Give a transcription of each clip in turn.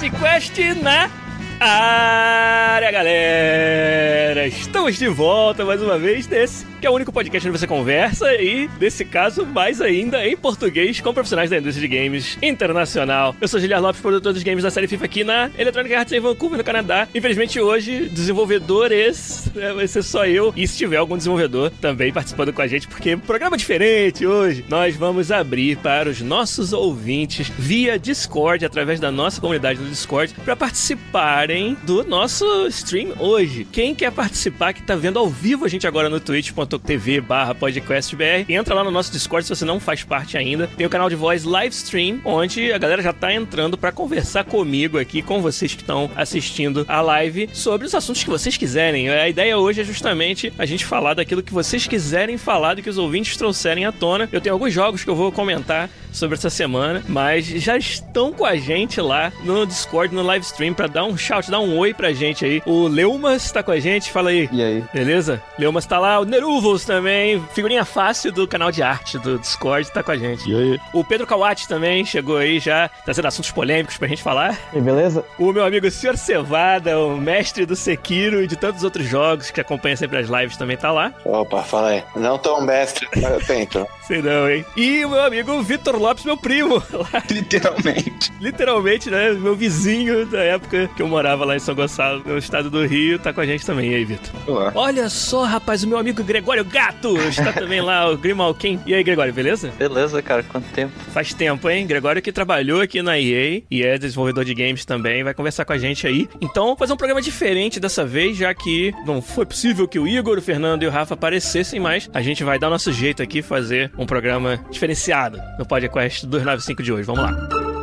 Podcast na área, galera! Estamos de volta mais uma vez nesse que é o único podcast onde você conversa e, nesse caso, mais ainda em português com profissionais da indústria de games internacional. Eu sou Giliar Lopes, produtor dos games da série FIFA aqui na Electronic Arts em Vancouver, no Canadá. Infelizmente, hoje, desenvolvedores, né, vai ser só eu. E se tiver algum desenvolvedor também participando com a gente, porque é programa diferente hoje. Nós vamos abrir para os nossos ouvintes via Discord, através da nossa comunidade no Discord, para participarem do nosso stream hoje. Quem quer participar, que tá vendo ao vivo a gente agora no twitch.com twitch.tv barra podcastbr. Entra lá no nosso Discord se você não faz parte ainda. Tem o canal de voz Livestream, onde a galera já tá entrando para conversar comigo aqui, com vocês que estão assistindo a live, sobre os assuntos que vocês quiserem. A ideia hoje é justamente a gente falar daquilo que vocês quiserem falar, do que os ouvintes trouxerem à tona. Eu tenho alguns jogos que eu vou comentar sobre essa semana, mas já estão com a gente lá no Discord, no livestream, para dar um shout, dar um oi pra gente aí. O Leumas tá com a gente, fala aí. E aí? Beleza? Leumas tá lá, o Neruvos também, figurinha fácil do canal de arte do Discord, tá com a gente. E aí? O Pedro Kawati também chegou aí já, trazendo assuntos polêmicos pra gente falar. E beleza? O meu amigo Sr. Cevada, o mestre do Sekiro e de tantos outros jogos que acompanha sempre as lives também tá lá. Opa, fala aí. Não tão mestre, mas eu tento. Sei não, hein? E o meu amigo Vitor Lopes, meu primo. Lá. Literalmente. Literalmente, né? Meu vizinho da época que eu morava lá em São Gonçalo, no estado do Rio, tá com a gente também. E aí, Vitor? Olá. Olha só, rapaz, o meu amigo Gregório Gato está também lá, o Grimalkin. E aí, Gregório, beleza? Beleza, cara, quanto tempo? Faz tempo, hein? Gregório que trabalhou aqui na EA e é desenvolvedor de games também, vai conversar com a gente aí. Então, vou fazer um programa diferente dessa vez, já que não foi possível que o Igor, o Fernando e o Rafa aparecessem, mas a gente vai dar nosso jeito aqui, fazer um programa diferenciado no podcast 295 de hoje. Vamos lá.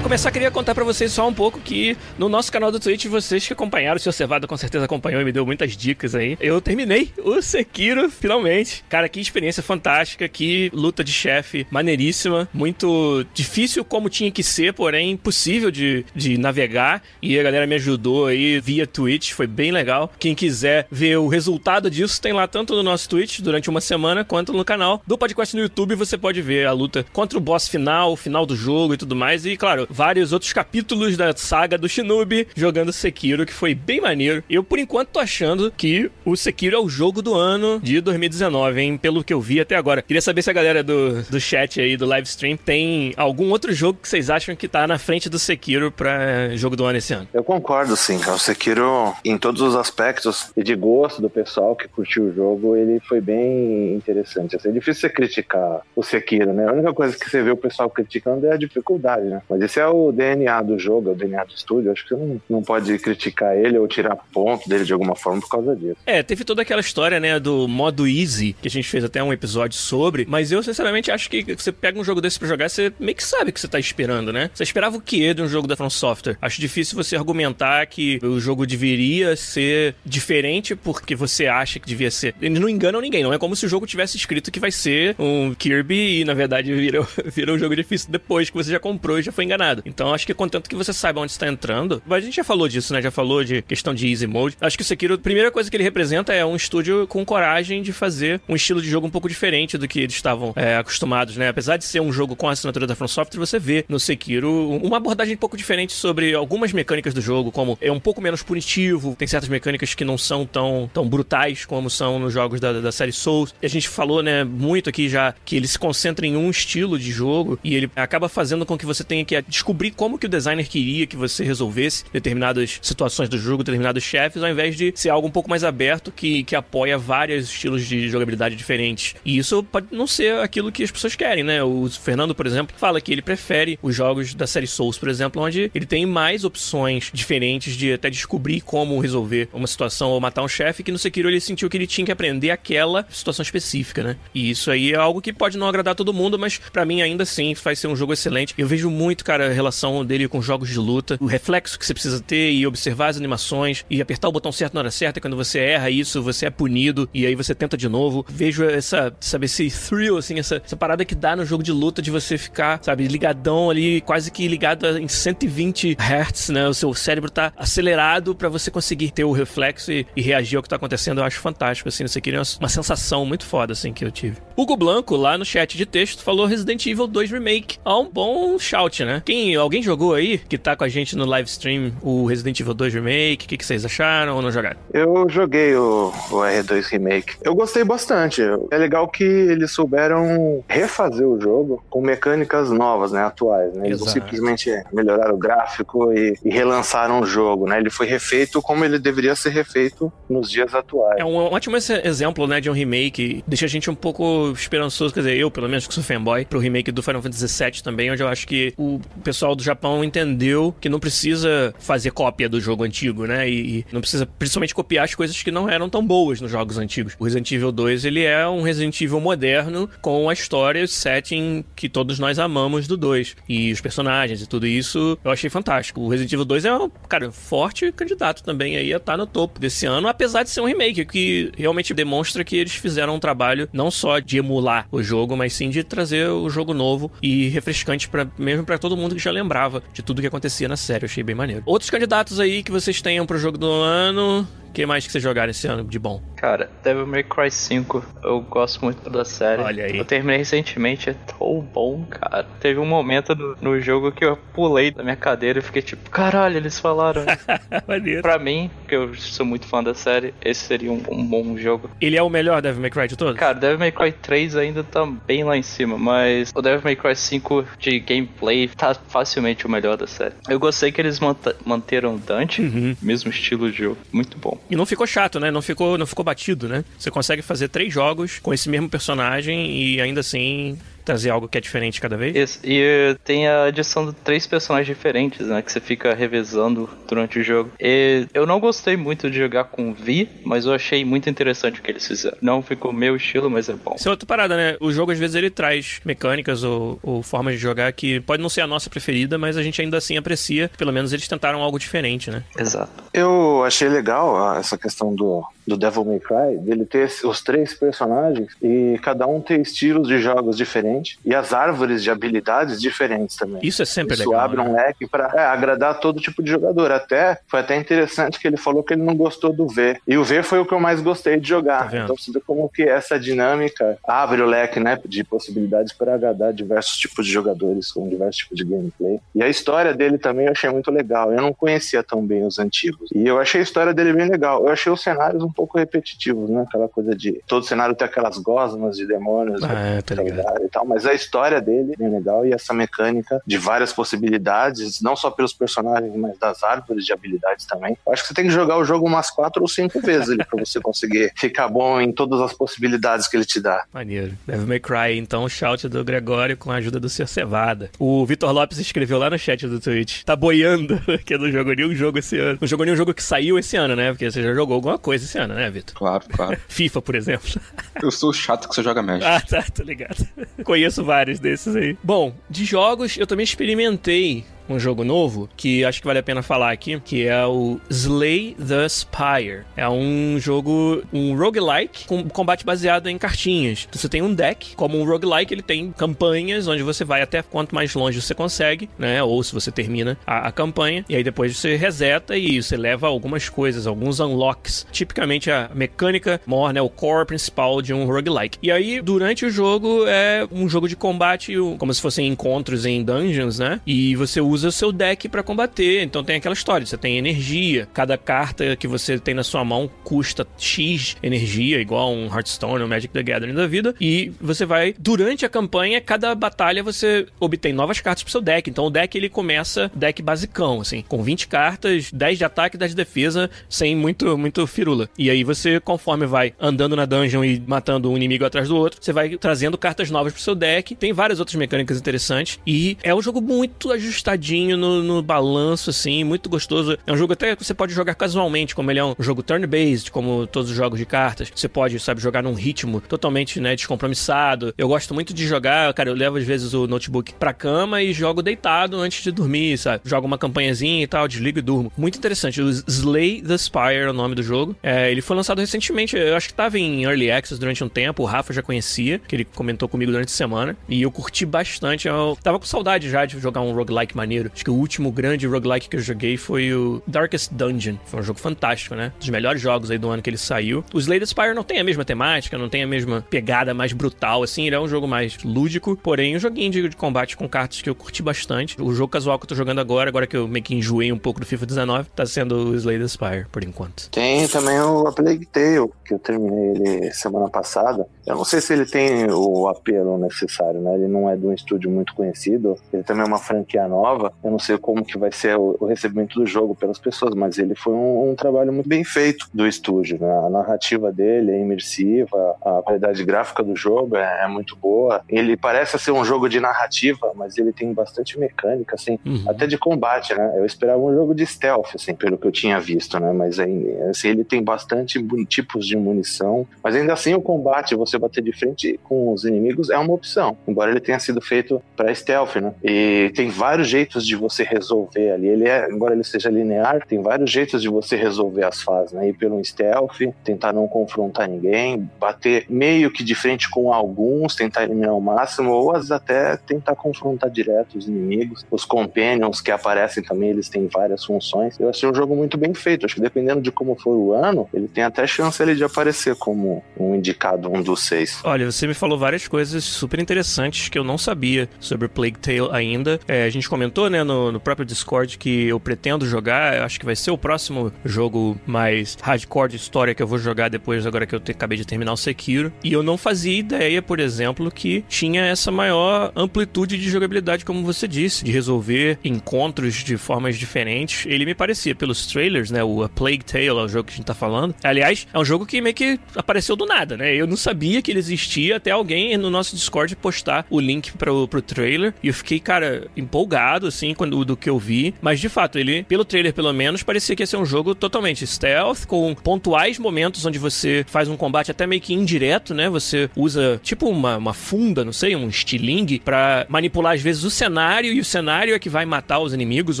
Começar, queria contar pra vocês só um pouco que no nosso canal do Twitch, vocês que acompanharam, o seu Cevado com certeza acompanhou e me deu muitas dicas aí. Eu terminei o Sekiro, finalmente. Cara, que experiência fantástica, que luta de chefe maneiríssima, muito difícil como tinha que ser, porém impossível de, de navegar. E a galera me ajudou aí via Twitch, foi bem legal. Quem quiser ver o resultado disso, tem lá tanto no nosso Twitch durante uma semana, quanto no canal do podcast no YouTube. Você pode ver a luta contra o boss final, o final do jogo e tudo mais. E claro, vários outros capítulos da saga do Shinobi jogando Sekiro, que foi bem maneiro. Eu, por enquanto, tô achando que o Sekiro é o jogo do ano de 2019, hein? Pelo que eu vi até agora. Queria saber se a galera do, do chat aí, do live stream, tem algum outro jogo que vocês acham que tá na frente do Sekiro pra jogo do ano esse ano. Eu concordo, sim. O Sekiro, em todos os aspectos e de gosto do pessoal que curtiu o jogo, ele foi bem interessante. Assim, é difícil você criticar o Sekiro, né? A única coisa que você vê o pessoal criticando é a dificuldade, né? Mas esse é o DNA do jogo, é o DNA do estúdio. Acho que você não, não pode criticar ele ou tirar ponto dele de alguma forma por causa disso. É, teve toda aquela história, né, do modo easy, que a gente fez até um episódio sobre, mas eu sinceramente acho que você pega um jogo desse pra jogar, você meio que sabe o que você tá esperando, né? Você esperava o quê de um jogo da From Software? Acho difícil você argumentar que o jogo deveria ser diferente porque você acha que devia ser. Eles não enganam ninguém, não é como se o jogo tivesse escrito que vai ser um Kirby e na verdade vira, vira um jogo difícil depois que você já comprou e já foi enganado. Então acho que contanto que você saiba onde está entrando, a gente já falou disso, né? Já falou de questão de easy mode. Acho que o Sekiro, a primeira coisa que ele representa é um estúdio com coragem de fazer um estilo de jogo um pouco diferente do que eles estavam é, acostumados, né? Apesar de ser um jogo com a assinatura da From Software, você vê no Sekiro uma abordagem um pouco diferente sobre algumas mecânicas do jogo, como é um pouco menos punitivo, tem certas mecânicas que não são tão, tão brutais como são nos jogos da, da série Souls. E a gente falou, né, muito aqui já que ele se concentra em um estilo de jogo e ele acaba fazendo com que você tenha que descobrir como que o designer queria que você resolvesse determinadas situações do jogo, determinados chefes, ao invés de ser algo um pouco mais aberto que, que apoia vários estilos de jogabilidade diferentes. E isso pode não ser aquilo que as pessoas querem, né? O Fernando, por exemplo, fala que ele prefere os jogos da série Souls, por exemplo, onde ele tem mais opções diferentes de até descobrir como resolver uma situação ou matar um chefe, que no Sekiro ele sentiu que ele tinha que aprender aquela situação específica, né? E isso aí é algo que pode não agradar todo mundo, mas para mim ainda assim vai ser um jogo excelente. Eu vejo muito, cara, a relação dele com jogos de luta, o reflexo que você precisa ter e observar as animações e apertar o botão certo na hora certa, quando você erra isso, você é punido e aí você tenta de novo. Vejo essa, sabe, esse thrill, assim, essa, essa parada que dá no jogo de luta de você ficar, sabe, ligadão ali, quase que ligado em 120 Hz, né? O seu cérebro tá acelerado para você conseguir ter o reflexo e, e, reagir ao que tá acontecendo. Eu acho fantástico, assim, isso aqui é uma, uma sensação muito foda, assim, que eu tive. Hugo Blanco, lá no chat de texto, falou Resident Evil 2 Remake. Ah, um bom shout, né? Quem, alguém jogou aí, que tá com a gente no live stream, o Resident Evil 2 Remake? O que, que vocês acharam ou não jogaram? Eu joguei o, o R2 Remake. Eu gostei bastante. É legal que eles souberam refazer o jogo com mecânicas novas, né? Atuais, né? Eles não simplesmente melhoraram o gráfico e, e, relançaram o jogo, né? Ele foi refeito como ele deveria ser refeito nos dias atuais. É um, ótimo exemplo, né, de um remake. Deixa a gente um pouco esperançoso, quer dizer, eu, pelo menos, que sou fanboy, pro remake do Final Fantasy VII também, onde eu acho que o pessoal do Japão entendeu que não precisa fazer cópia do jogo antigo, né? E, não precisa, principalmente, copiar as coisas que não eram tão boas nos jogos antigos. O Resident Evil 2, ele é um Resident Evil moderno com a história e o setting que todos nós amamos do 2. E os personagens e tudo isso, eu achei fantástico. O Resident Evil 2 é um, cara, forte candidato também aí a estar tá no topo desse ano, apesar de ser um remake, que realmente demonstra que eles fizeram um trabalho não só de emular o jogo, mas sim de trazer o jogo novo e refrescante para mesmo para todo mundo já lembrava de tudo que acontecia na série. Eu achei bem maneiro. Outros candidatos aí que vocês tenham pro jogo do ano, que mais que vocês jogaram esse ano de bom? Cara, Devil May Cry 5, eu gosto muito da série. Olha aí. Eu terminei recentemente, é tão bom, cara. Teve um momento no, no jogo que eu pulei da minha cadeira e fiquei tipo, caralho, eles falaram. pra mim, que eu sou muito fã da série, esse seria um, um, bom jogo. Ele é o melhor Devil May Cry de todos? Cara, Devil May Cry 3 ainda tá bem lá em cima, mas o Devil May Cry 5 de gameplay tá facilmente o melhor da série. Eu gostei que eles manteram Dante, uhum. mesmo estilo de jogo, muito bom. E não ficou chato, né? Não ficou, não ficou batido, né? Você consegue fazer três jogos com esse mesmo personagem e ainda assim trazer algo que é diferente cada vez. Isso. E tem a adição de três personagens diferentes, né? Que você fica revezando durante o jogo. E eu não gostei muito de jogar com Vi, mas eu achei muito interessante o que eles fizeram. Não ficou meu estilo, mas é bom. Isso é outra parada, né? O jogo às vezes ele traz mecânicas ou, ou formas de jogar que pode não ser a nossa preferida, mas a gente ainda assim aprecia. Pelo menos eles tentaram algo diferente, né? Exato. Eu achei legal essa questão do, do Devil May Cry, dele ter os três personagens e cada um ter estilos de jogos diferentes diferente e as árvores de habilidades diferentes também. Isso é sempre Isso legal. abre um né? leque para é, agradar todo tipo de jogador. Até foi até interessante que ele falou que ele não gostou do V. E o V foi o que eu mais gostei de jogar. Tá então você vê como que essa dinâmica abre o leque, né, de possibilidades para agradar diversos tipos de jogadores com diversos tipos de gameplay. E a história dele também eu achei muito legal. Eu não conhecia tão bem os antigos. E eu achei a história dele bem legal. Eu achei os cenários um pouco repetitivos, né? Aquela coisa de todo cenário ter aquelas gosmas de demônios ah, né, tá e tal mas a história dele é legal e essa mecânica de várias possibilidades, não só pelos personagens, mas das árvores de habilidades também. Eu acho que você tem que jogar o jogo umas quatro ou cinco vezes para você conseguir ficar bom em todas as possibilidades que ele te dá. Maneiro. Devil May Cry, então, shout do Gregório com a ajuda do Sr. Cevada. O Vitor Lopes escreveu lá no chat do Twitch, tá boiando que não jogou nenhum jogo esse ano. Não jogou nenhum jogo que saiu esse ano, né? Porque você já jogou alguma coisa esse ano, né, Vitor? Claro, claro. FIFA, por exemplo. Eu sou chato que você joga Magic. Ah, tá, tô ligado. Conheço vários desses aí. Bom, de jogos, eu também experimentei um jogo novo que acho que vale a pena falar aqui, que é o Slay the Spire. É um jogo, um roguelike com combate baseado em cartinhas. Então, você tem um deck, como um roguelike, ele tem campanhas onde você vai até quanto mais longe você consegue, né? Ou se você termina a, a campanha, e aí depois você reseta e você leva algumas coisas, alguns unlocks. Tipicamente a mecânica maior, né? O core principal de um roguelike. E aí, durante o jogo, é um jogo de combate, como se fossem encontros em dungeons, né? E você usa usa seu deck para combater. Então tem aquela história, você tem energia, cada carta que você tem na sua mão custa X energia, igual um Hearthstone ou Magic the Gathering da vida, e você vai, durante a campanha, cada batalha você obtém novas cartas pro seu deck. Então o deck ele começa deck basicão, assim, com 20 cartas, 10 de ataque e 10 de defesa, sem muito, muito firula. E aí você, conforme vai andando na dungeon e matando um inimigo atrás do outro, você vai trazendo cartas novas pro seu deck. Tem várias outras mecânicas interessantes. E é um jogo muito ajustadinho no, no balanço, assim, muito gostoso. É um jogo até que você pode jogar casualmente, como ele é um jogo turn-based, como todos os jogos de cartas. Você pode, sabe, jogar num ritmo totalmente, né, descompromissado. Eu gosto muito de jogar, cara, eu levo às vezes o notebook pra cama e jogo deitado antes de dormir, sabe? Jogo uma campanhazinha e tal, desligo e durmo. Muito interessante. O Slay the Spire é o nome do jogo. É, ele foi lançado recentemente, eu acho que tava em Early Access durante um tempo, o Rafa já conhecia, que ele comentou comigo durante a semana, e eu curti bastante. Eu tava com saudade já de jogar um roguelike maneiro. Acho que o último grande roguelike que eu joguei foi o Darkest Dungeon. Foi um jogo fantástico, né? Dos melhores jogos aí do ano que ele saiu. O Slay the Spire não tem a mesma temática, não tem a mesma pegada mais brutal, assim, ele é um jogo mais lúdico, porém um joguinho de, de combate com cartas que eu curti bastante. O jogo casual que eu tô jogando agora, agora que eu meio que enjoei um pouco do FIFA 19, tá sendo o Slay the Spire, por enquanto. Tem também o A Plague Tale, que eu terminei ele semana passada. Eu não sei se ele tem o apelo necessário, né? Ele não é de um estúdio muito conhecido, ele também é uma franquia nova. Eu não sei como que vai ser o, o recebimento do jogo pelas pessoas, mas ele foi um, um, trabalho muito bem feito do estúdio, né? A narrativa dele é imersiva, a qualidade gráfica do jogo é, é muito boa. Ele parece ser um jogo de narrativa, mas ele tem bastante mecânica, assim, uhum. até de combate, né? Eu esperava um jogo de stealth, assim, pelo que eu tinha visto, né? Mas assim, ele tem bastante tipos de munição, mas ainda assim o combate, você bater de frente com os inimigos é uma opção, embora ele tenha sido feito para stealth, né? E tem vários jeitos de você resolver ali. Ele é, embora ele seja linear, tem vários jeitos de você resolver as fases, né? Ir pelo stealth, tentar não confrontar ninguém, bater meio que de frente com alguns, tentar eliminar o máximo, ou às vezes até tentar confrontar direto os inimigos. Os companions que aparecem também, eles têm várias funções. Eu achei um jogo muito bem feito. Acho que dependendo de como for o ano, ele tem até chance ali de aparecer como um indicado, um dos seis. Olha, você me falou várias coisas super interessantes que eu não sabia sobre Plague Tale ainda. É, a gente comentou, né, no, no, próprio Discord que eu pretendo jogar. Acho que vai ser o próximo jogo mais hardcore de história que eu vou jogar depois, agora que eu te, acabei de terminar o Sekiro. E eu não fazia ideia, por exemplo, que tinha essa maior amplitude de jogabilidade, como você disse, de resolver encontros de formas diferentes. Ele me parecia, pelos trailers, né, o A Plague Tale, é o jogo que a gente tá falando. Aliás, é um jogo que meio que apareceu do nada, né? Eu não sabia que ele existia até alguém no nosso Discord postar o link pro, pro trailer. E eu fiquei, cara, empolgado, assim, quando, do que eu vi. Mas, de fato, ele, pelo trailer pelo menos, parecia que ia ser um jogo totalmente stealth, com pontuais momentos onde você faz um combate até meio que indireto, né? Você usa, tipo, uma, uma funda, não sei, um estilingue, para manipular, às vezes, o cenário. E o cenário é que vai matar os inimigos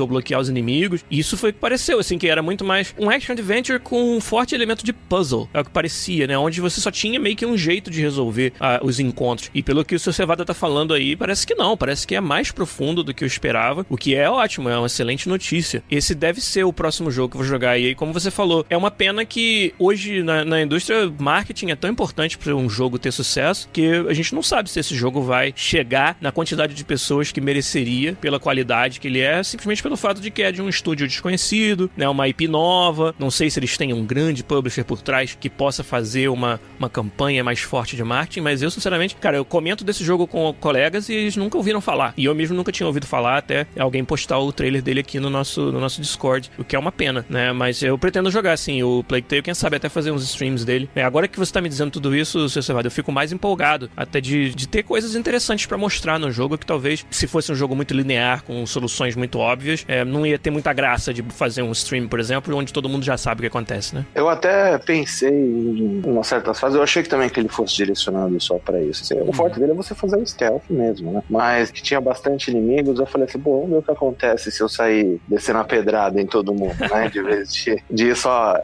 ou bloquear os inimigos. E isso foi o que pareceu, assim, que era muito mais um action adventure com um forte elemento de puzzle. É o que parecia, né? Onde você só tinha meio que um jeito de resolver uh, os encontros. E pelo que o seu Cevada tá falando aí, parece que não. Parece que é mais profundo do que eu esperava. O que é ótimo, é uma excelente notícia. Esse deve ser o próximo jogo que eu vou jogar. E aí, como você falou, é uma pena que hoje na, na indústria, marketing é tão importante para um jogo ter sucesso que a gente não sabe se esse jogo vai chegar na quantidade de pessoas que mereceria pela qualidade que ele é, simplesmente pelo fato de que é de um estúdio desconhecido, né, uma IP nova. Não sei se eles têm um grande publisher por trás que possa fazer uma, uma campanha mais forte de marketing, mas eu, sinceramente, cara, eu comento desse jogo com colegas e eles nunca ouviram falar. E eu mesmo nunca tinha ouvido falar até alguém postar o trailer dele aqui no nosso, no nosso Discord, o que é uma pena, né? Mas eu pretendo jogar, assim, o Plague Tale, quem sabe até fazer uns streams dele. É, agora que você tá me dizendo tudo isso, seu Cevado, eu fico mais empolgado até de, de ter coisas interessantes para mostrar no jogo que talvez, se fosse um jogo muito linear, com soluções muito óbvias, é, não ia ter muita graça de fazer um stream, por exemplo, onde todo mundo já sabe o que acontece, né? Eu até pensei em umas certas fases, eu achei que também que ele fosse direcionado só para isso. Assim, o uhum. forte dele é você fazer o stealth mesmo, né? Mas que tinha bastante inimigos, eu falei assim, bom, vamos ver o que acontece se eu sair descendo a pedrada em todo mundo, né? De vez de, de ir só,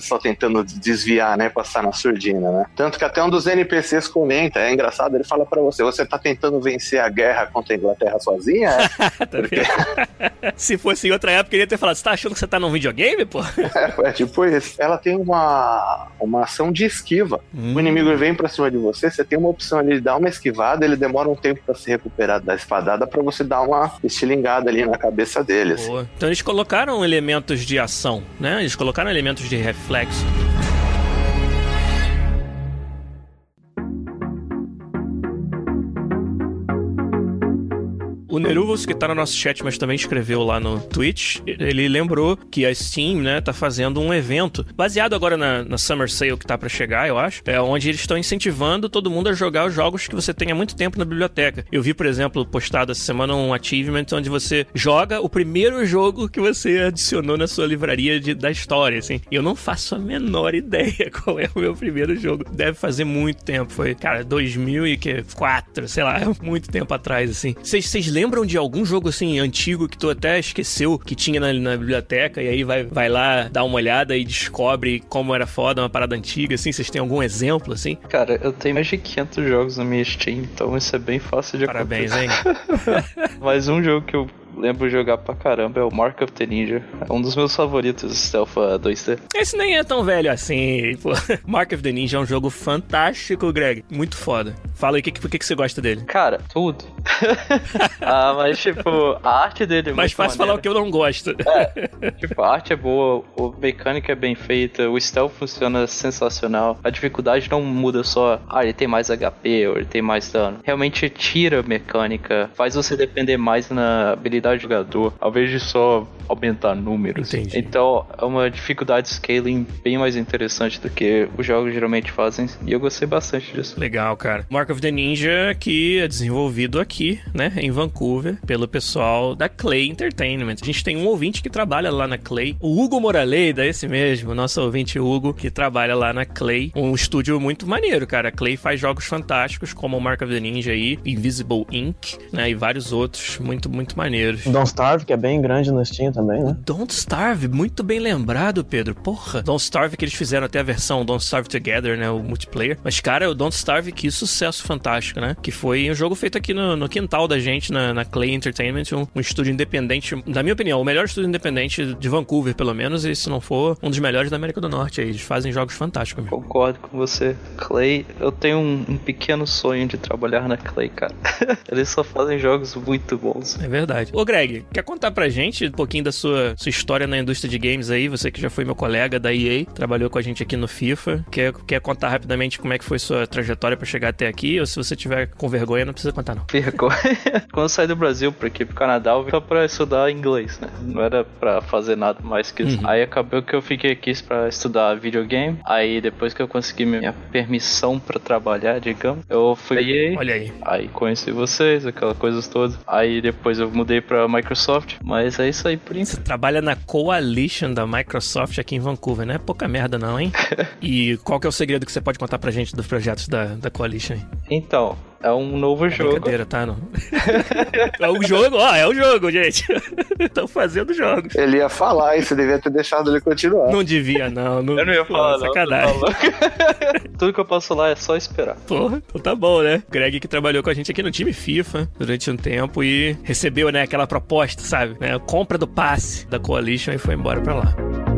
só tentando desviar, né? Passar na surdina, né? Tanto que até um dos NPCs comenta, é engraçado, ele fala para você, você tá tentando vencer a guerra contra a Inglaterra sozinha? É? Porque... se fosse em outra época, ele ia ter falado, você tá achando que você tá num videogame, pô? é, é tipo isso. Ela tem uma, uma ação de esquiva. Hum. O inimigo vem pra cima de você, você tem uma opção ali de dar uma esquivada, ele demora um tempo para se recuperar da espadada para você dar uma estilingada ali na cabeça dele. Assim. Então eles colocaram elementos de ação, né? Eles colocaram elementos de reflexo. O Neruvos, que tá no nosso chat, mas também escreveu lá no Twitch, ele lembrou que a Steam, né, tá fazendo um evento baseado agora na, na Summer Sale que tá para chegar, eu acho, é onde eles estão incentivando todo mundo a jogar os jogos que você tem há muito tempo na biblioteca. Eu vi, por exemplo, postado essa semana um achievement onde você joga o primeiro jogo que você adicionou na sua livraria de, da história, assim. Eu não faço a menor ideia qual é o meu primeiro jogo. Deve fazer muito tempo. Foi, cara, 2004, sei lá, muito tempo atrás, assim. Vocês lembram lembram de algum jogo assim antigo que tu até esqueceu que tinha na, na, biblioteca e aí vai, vai lá dar uma olhada e descobre como era foda uma parada antiga, assim? Vocês têm algum exemplo, assim? Cara, eu tenho mais de 500 jogos na minha Steam, então isso é bem fácil de Parabéns, hein? Mas um jogo que eu lembro jogar pra caramba é o Mark of the Ninja. É um dos meus favoritos Stealth 2D. Esse nem é tão velho assim, pô. Mark of the Ninja é um jogo fantástico, Greg. Muito foda. Fala aí, por que, que, que você gosta dele? Cara, tudo. ah, mas tipo, a arte dele é Mais fácil falar o que eu não gosto. É, tipo, a arte é boa, a mecânica é bem feita, o stealth funciona sensacional. A dificuldade não muda só, ah, ele tem mais HP ou ele tem mais dano. Realmente tira a mecânica, faz você depender mais na habilidade do jogador, ao invés de só aumentar números. Entendi. Então é uma dificuldade scaling bem mais interessante do que os jogos geralmente fazem, e eu gostei bastante disso. Legal, cara. Mark of the Ninja, que é desenvolvido aqui, né, em Vancouver, pelo pessoal da Clay Entertainment. A gente tem um ouvinte que trabalha lá na Clay, o Hugo Moraleida, esse mesmo, nosso ouvinte Hugo, que trabalha lá na Clay, um estúdio muito maneiro, cara. A Clay faz jogos fantásticos, como o Mark of the Ninja aí, Invisible Inc., né, e vários outros muito, muito maneiros. Don't Starve, que é bem grande no Steam também, né? Don't Starve, muito bem lembrado, Pedro. Porra. Don't Starve que eles fizeram até a versão Don't Starve Together, né? O multiplayer. Mas, cara, o Don't Starve, que sucesso fantástico, né? Que foi um jogo feito aqui no, no quintal da gente, na, na Clay Entertainment, um, um, estúdio independente, na minha opinião, o melhor estúdio independente de Vancouver, pelo menos, e se não for, um dos melhores da América do Norte. Aí. Eles fazem jogos fantásticos. Mesmo. Concordo com você. Clay, eu tenho um, um pequeno sonho de trabalhar na Clay, cara. eles só fazem jogos muito bons. É verdade. Ô, Greg, quer contar pra gente um pouquinho da sua, sua história na indústria de games aí? Você que já foi meu colega da EA, trabalhou com a gente aqui no FIFA. Quer, quer contar rapidamente como é que foi sua trajetória para chegar até aqui? Ou se você tiver com vergonha, não precisa contar, não. Vergonha? Quando eu saí do Brasil pra aqui pro Canadá, eu vim só pra estudar inglês, né? Não era pra fazer nada mais que isso. Uhum. Aí acabou que eu fiquei aqui pra estudar videogame. Aí depois que eu consegui minha permissão pra trabalhar, digamos, eu fui. Olha aí. Aí conheci vocês, aquelas coisas todas. Aí depois eu mudei pra Microsoft Microsoft, mas é isso aí por enquanto. Você trabalha na Coalition da Microsoft aqui em Vancouver, não é pouca merda não, hein? e qual que é o segredo que você pode contar pra gente dos projetos da, da Coalition? Então, é um novo é jogo. Brincadeira, tá? Não. é um jogo, ó, é um jogo, gente. Estão fazendo jogos. Ele ia falar, e você devia ter deixado ele continuar. Não devia, não. não... Eu não ia falar, Pô, não. Sacanagem. Tudo que eu posso falar é só esperar. Porra, então tá bom, né? Greg que trabalhou com a gente aqui no time FIFA durante um tempo e recebeu, né, aquela proposta, sabe? Né, compra do passe da Coalition e foi embora pra lá.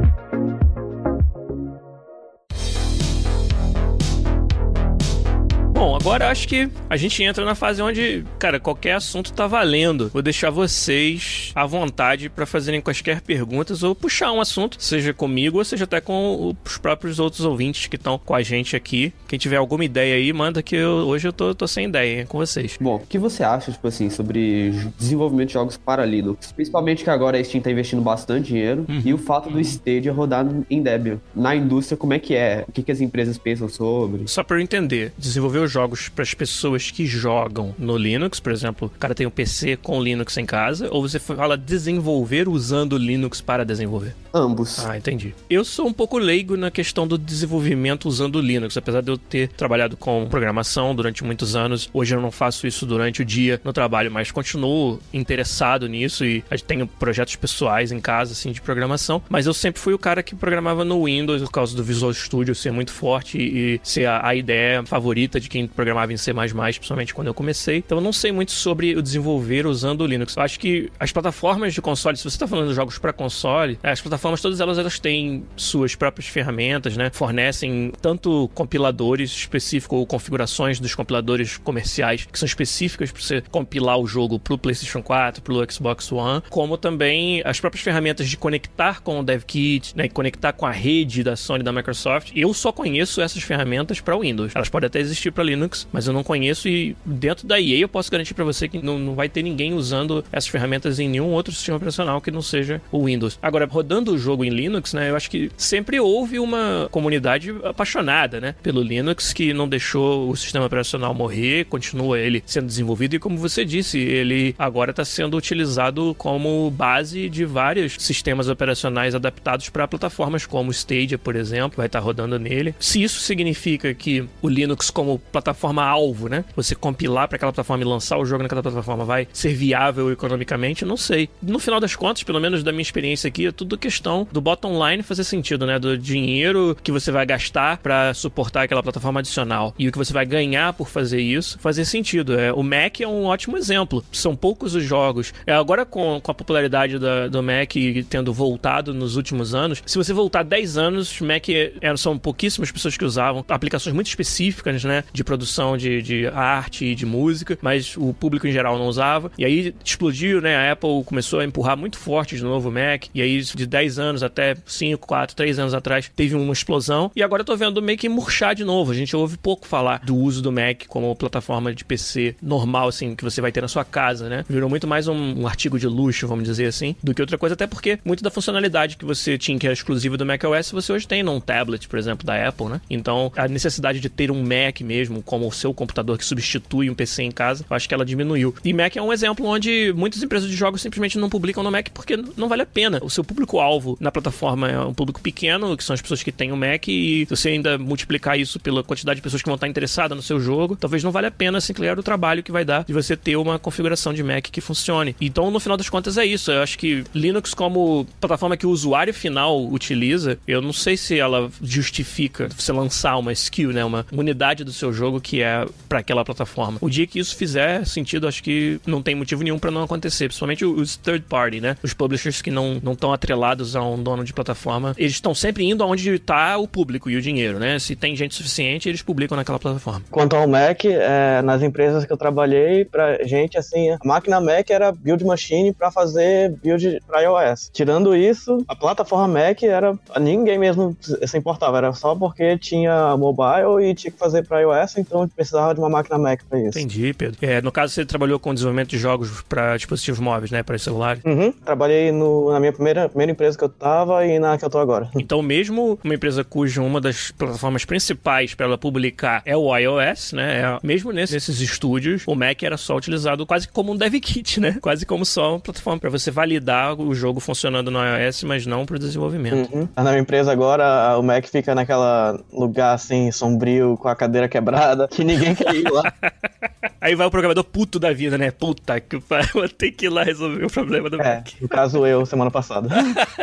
Agora acho que a gente entra na fase onde, cara, qualquer assunto tá valendo. Vou deixar vocês à vontade para fazerem quaisquer perguntas ou puxar um assunto, seja comigo ou seja até com os próprios outros ouvintes que estão com a gente aqui. Quem tiver alguma ideia aí, manda que eu, hoje eu tô, tô sem ideia hein, com vocês. Bom, o que você acha, tipo assim, sobre desenvolvimento de jogos para Linux? Principalmente que agora a Steam tá investindo bastante dinheiro uhum. e o fato do Stadia rodar em Debian. Na indústria, como é que é? O que, que as empresas pensam sobre? Só para eu entender, desenvolver o jogos para as pessoas que jogam no Linux, por exemplo, o cara tem um PC com Linux em casa, ou você fala desenvolver usando Linux para desenvolver? Ambos. Ah, entendi. Eu sou um pouco leigo na questão do desenvolvimento usando Linux, apesar de eu ter trabalhado com programação durante muitos anos. Hoje eu não faço isso durante o dia no trabalho, mas continuo interessado nisso e tenho projetos pessoais em casa, assim, de programação. Mas eu sempre fui o cara que programava no Windows por causa do Visual Studio ser muito forte e ser a, a ideia favorita de quem programava em C++, principalmente quando eu comecei. Então eu não sei muito sobre o desenvolver usando o Linux. Eu acho que as plataformas de console, se você está falando de jogos para console, as plataformas todas elas, elas têm suas próprias ferramentas, né? Fornecem tanto compiladores específicos ou configurações dos compiladores comerciais que são específicas para você compilar o jogo para o PlayStation 4, para o Xbox One, como também as próprias ferramentas de conectar com o DevKit, né? E conectar com a rede da Sony da Microsoft. Eu só conheço essas ferramentas para Windows. Elas podem até existir para Linux, mas eu não conheço e dentro da EA eu posso garantir para você que não, não vai ter ninguém usando essas ferramentas em nenhum outro sistema operacional que não seja o Windows. Agora, rodando o jogo em Linux, né, eu acho que sempre houve uma comunidade apaixonada, né, pelo Linux que não deixou o sistema operacional morrer, continua ele sendo desenvolvido e como você disse, ele agora está sendo utilizado como base de vários sistemas operacionais adaptados para plataformas como o Stadia, por exemplo, vai estar tá rodando nele. Se isso significa que o Linux como plataforma alvo, né, você compilar para aquela plataforma e lançar o jogo naquela plataforma vai ser viável economicamente, não sei. No final das contas, pelo menos da minha experiência aqui, é tudo questão do bottom line fazer sentido, né? Do dinheiro que você vai gastar para suportar aquela plataforma adicional e o que você vai ganhar por fazer isso fazer sentido. É, o Mac é um ótimo exemplo. São poucos os jogos. É, agora com, com a popularidade da, do Mac tendo voltado nos últimos anos, se você voltar 10 anos, Mac eram, são pouquíssimas pessoas que usavam aplicações muito específicas, né? De produção de, de arte e de música, mas o público em geral não usava. E aí explodiu, né? A Apple começou a empurrar muito forte de novo o Mac. E aí, de 10 anos até 5, 4, 3 anos atrás, teve uma explosão. E agora eu tô vendo o Mac murchar de novo. A gente ouve pouco falar do uso do Mac como plataforma de PC normal, assim, que você vai ter na sua casa, né? Virou muito mais um, um artigo de luxo, vamos dizer assim, do que outra coisa, até porque muito da funcionalidade que você tinha que era exclusiva do macOS, você hoje tem num tablet, por exemplo, da Apple, né? Então, a necessidade de ter um Mac mesmo como o seu computador que substitui um PC em casa, eu acho que ela diminuiu. E Mac é um exemplo onde muitas empresas de jogos simplesmente não publicam no Mac porque não vale a pena. O seu público-alvo na plataforma é um público pequeno, que são as pessoas que têm o Mac, e você ainda multiplicar isso pela quantidade de pessoas que vão estar interessadas no seu jogo, talvez não valha a pena sinclear o trabalho que vai dar de você ter uma configuração de Mac que funcione. Então, no final das contas, é isso. Eu acho que Linux, como plataforma que o usuário final utiliza, eu não sei se ela justifica você lançar uma skill, né? Uma unidade do seu jogo que é para aquela plataforma. O dia que isso fizer sentido, acho que não tem motivo nenhum para não acontecer. Principalmente os third party, né? Os publishers que não estão atrelados a um dono de plataforma. Eles estão sempre indo aonde está o público e o dinheiro, né? Se tem gente suficiente, eles publicam naquela plataforma. Quanto ao Mac, é, nas empresas que eu trabalhei, pra gente, assim, a máquina Mac era build machine para fazer build para iOS. Tirando isso, a plataforma Mac era. ninguém mesmo se importava, era só porque tinha mobile e tinha que fazer para iOS, então precisava de uma máquina Mac para isso. Entendi, Pedro. É, no caso, você trabalhou com desenvolvimento de jogos para dispositivos móveis, né? Para celulares? Uhum. Trabalhei no, na minha primeira, primeira empresa que eu tava e na que eu tô agora. Então, mesmo uma empresa cuja uma das plataformas principais para ela publicar é o iOS, né? É, mesmo nesses estúdios, o Mac era só utilizado quase como um dev kit, né? Quase como só uma plataforma para você validar o jogo funcionando no iOS, mas não para o desenvolvimento. Uhum. Na minha empresa agora, o Mac fica naquela lugar assim, sombrio, com a cadeira quebrada, que ninguém quer ir lá. Aí vai o programador puto da vida, né? Puta que pariu, vou ter que ir lá resolver o problema do é, Mac. No caso, eu, semana passada.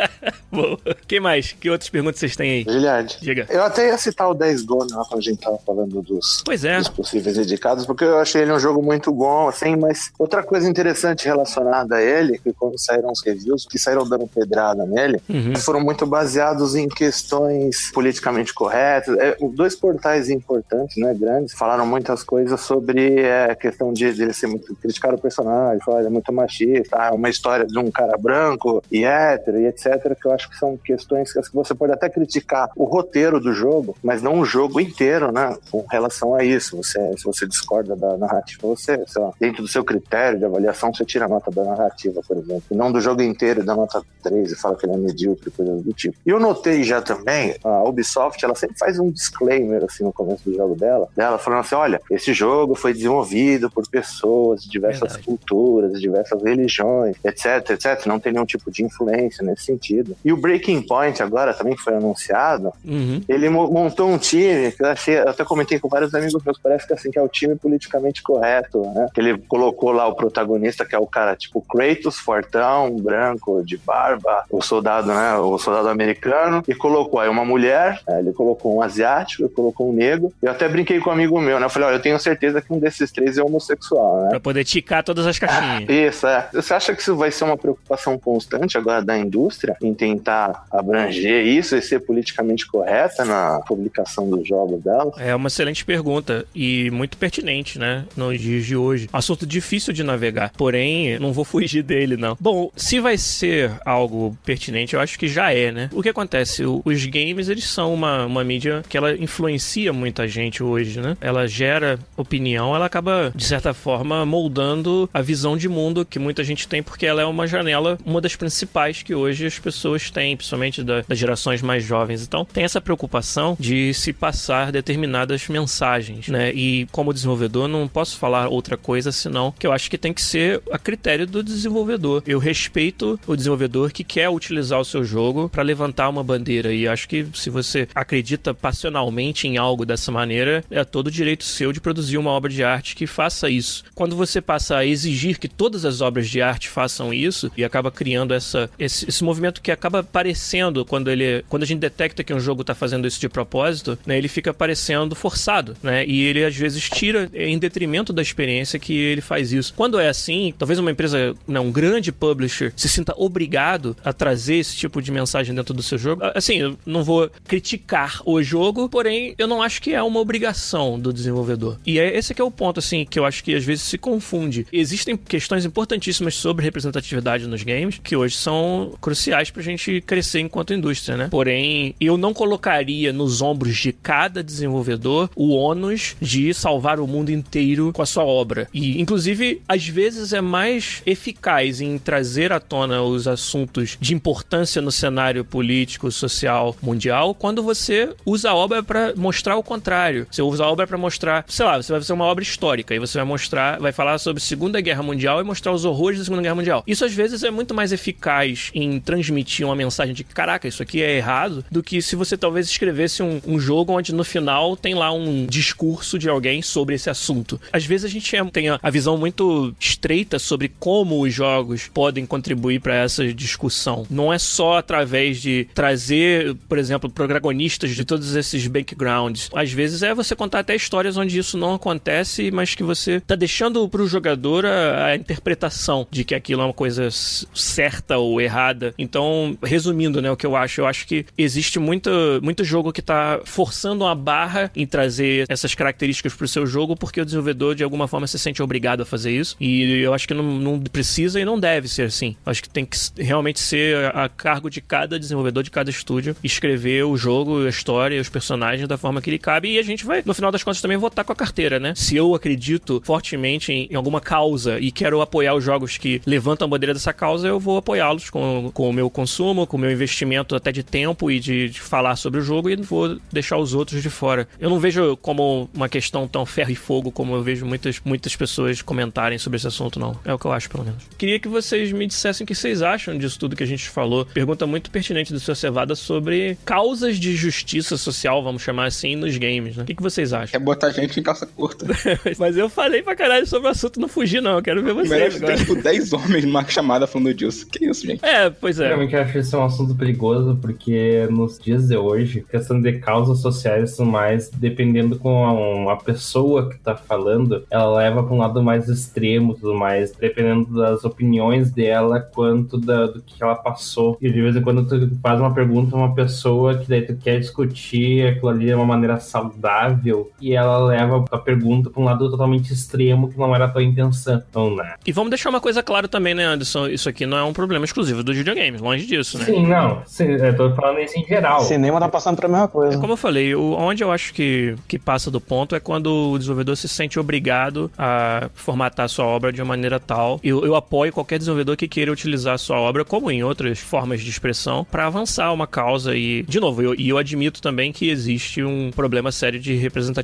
Bom, quem mais? Que outras perguntas vocês têm aí? Giliard. Diga. Eu até ia citar o 10 Gone lá quando a gente tava falando dos, pois é. dos possíveis dedicados, porque eu achei ele um jogo muito bom, assim, mas outra coisa interessante relacionada a ele, que quando saíram os reviews, que saíram dando pedrada nele, uhum. foram muito baseados em questões politicamente corretas. É, dois portais importantes, né, grandes, falaram muitas coisas sobre é, a questão de, ele ser muito criticar o personagem, falar ele é muito machista, ah, uma história de um cara branco e hétero e etc, que eu acho que são questões que você pode até criticar o roteiro do jogo, mas não o jogo inteiro, né, com relação a isso. Você, se você discorda da narrativa, você, lá, dentro do seu critério de avaliação, você tira a nota da narrativa, por exemplo, e não do jogo inteiro, da nota 3 e fala que ele é medíocre, coisas do tipo. E eu notei já também, a Ubisoft, ela sempre faz um disclaimer, assim, no começo do jogo dela, dela falando assim, olha, esse jogo foi desenvolvido por pessoas de diversas Verdade. culturas, de diversas religiões, etc, etc. Não tem nenhum tipo de influência nesse sentido. E o Breaking Point agora também foi anunciado. Uhum. Ele montou um time que eu achei, eu até comentei com vários amigos meus, parece que assim que é o time politicamente correto, né? Que ele colocou lá o protagonista que é o cara tipo Kratos, fortão, branco, de barba, o soldado, né? O soldado americano e colocou aí uma mulher, né? ele colocou um asiático, ele colocou um negro. Eu até brinquei com um amigo meu, né? Eu falei, olha, eu tenho certeza que um desses três é homossexual, né? Pra poder ticar todas as caixinhas. isso, é. Você acha que isso vai ser uma preocupação constante agora da indústria em tentar abranger isso e ser politicamente correta na publicação dos jogos dela? É uma excelente pergunta e muito pertinente, né? Nos dias de hoje. Assunto difícil de navegar, porém, não vou fugir dele, não. Bom, se vai ser algo pertinente, eu acho que já é, né? O que acontece? Os games, eles são uma, uma mídia que ela influencia muita gente hoje, né? Ela gera opinião, ela acaba, de certa forma, moldando a visão de mundo que muita gente tem, porque ela é uma janela, uma das principais que hoje as pessoas têm, principalmente da, das gerações mais jovens. Então, tem essa preocupação de se passar determinadas mensagens, né? E como desenvolvedor, não posso falar outra coisa senão que eu acho que tem que ser a critério do desenvolvedor. Eu respeito o desenvolvedor que quer utilizar o seu jogo para levantar uma bandeira e acho que se você acredita passionalmente em algo dessa maneira, é todo direito seu de produzir uma obra de arte que faça isso. Quando você passa a exigir que todas as obras de arte façam isso e acaba criando essa, esse, esse movimento que acaba parecendo quando ele quando a gente detecta que um jogo está fazendo isso de propósito, né, ele fica parecendo forçado, né? E ele às vezes tira em detrimento da experiência que ele faz isso. Quando é assim, talvez uma empresa, né, um grande publisher se sinta obrigado a trazer esse tipo de mensagem dentro do seu jogo. Assim, eu não vou criticar o jogo, porém eu não acho que é uma obrigação do desenvolvedor. E é esse que é o ponto assim que eu acho que às vezes se confunde. Existem questões importantíssimas sobre representatividade nos games que hoje são cruciais pra gente crescer enquanto indústria, né? Porém, eu não colocaria nos ombros de cada desenvolvedor o ônus de salvar o mundo inteiro com a sua obra. E, inclusive, às vezes é mais eficaz em trazer à tona os assuntos de importância no cenário político, social, mundial, quando você usa a obra para mostrar o contrário. Você usa a obra para mostrar, sei lá, você vai fazer uma obra histórica e você vai mostrar, vai falar sobre Segunda Guerra Mundial e mostrar os horrores da Segunda Guerra Mundial. Isso às vezes é muito mais eficaz em transmitir uma mensagem de caraca, isso aqui é errado, do que se você talvez escrevesse um, um jogo onde no final tem lá um discurso de alguém sobre esse assunto. Às vezes a gente é, tem a, a visão muito estreita sobre como os jogos podem contribuir para essa discussão. Não é só através de trazer, por exemplo, protagonistas de todos esses backgrounds. Às vezes é você contar até histórias onde isso não acontece, mas que você tá deixando pro jogador a, a interpretação de que aquilo é uma coisa certa ou errada. Então, resumindo, né, o que eu acho, eu acho que existe muito, muito jogo que tá forçando uma barra em trazer essas características pro seu jogo porque o desenvolvedor de alguma forma se sente obrigado a fazer isso. E eu acho que não, não precisa e não deve ser assim. Eu acho que tem que realmente ser a cargo de cada desenvolvedor, de cada estúdio, escrever o jogo, a história, os personagens da forma que ele cabe. E a gente vai, no final das contas, também votar com a carteira, né? Se eu acredito fortemente em, em alguma causa e quero apoiar os jogos que levantam a bandeira dessa causa, eu vou apoiá-los com, com o meu consumo, com o meu investimento até de tempo e de, de falar sobre o jogo e vou deixar os outros de fora. Eu não vejo como uma questão tão ferro e fogo como eu vejo muitas, muitas pessoas comentarem sobre esse assunto, não. É o que eu acho, pelo menos. Queria que vocês me dissessem o que vocês acham disso tudo que a gente falou. Pergunta muito pertinente do seu Cevada sobre causas de justiça social, vamos chamar assim, nos games, né? O que, que vocês acham? Quer botar gente em calça curta. Mas eu falei pra caralho sobre o assunto, não fugi, não. Eu quero ver vocês. Merece ter, tipo, 10 homens numa chamada falando disso. Que isso, gente? É, pois é. Realmente eu acho isso um assunto perigoso, porque nos dias de hoje, questão de causas sociais são mais dependendo com a pessoa que tá falando, ela leva pra um lado mais extremo, tudo mais, dependendo das opiniões dela, quanto da, do que ela passou. E de vez em quando tu faz uma pergunta a uma pessoa que daí tu quer discutir aquilo ali de uma maneira saudável e ela leva a pergunta pra um lado totalmente extremo que não era a tua intenção. Então, né? E vamos deixar uma coisa clara também, né, Anderson? Isso aqui não é um problema exclusivo dos videogames, longe disso, né? Sim, não. Sim, eu tô falando isso em geral. Cinema tá passando pra mesma coisa. É como eu falei, o, onde eu acho que, que passa do ponto é quando o desenvolvedor se sente obrigado a formatar sua obra de uma maneira tal. Eu, eu apoio qualquer desenvolvedor que queira utilizar a sua obra, como em outras formas de expressão, para avançar uma causa. E, de novo, eu, e eu admito também que existe um problema sério de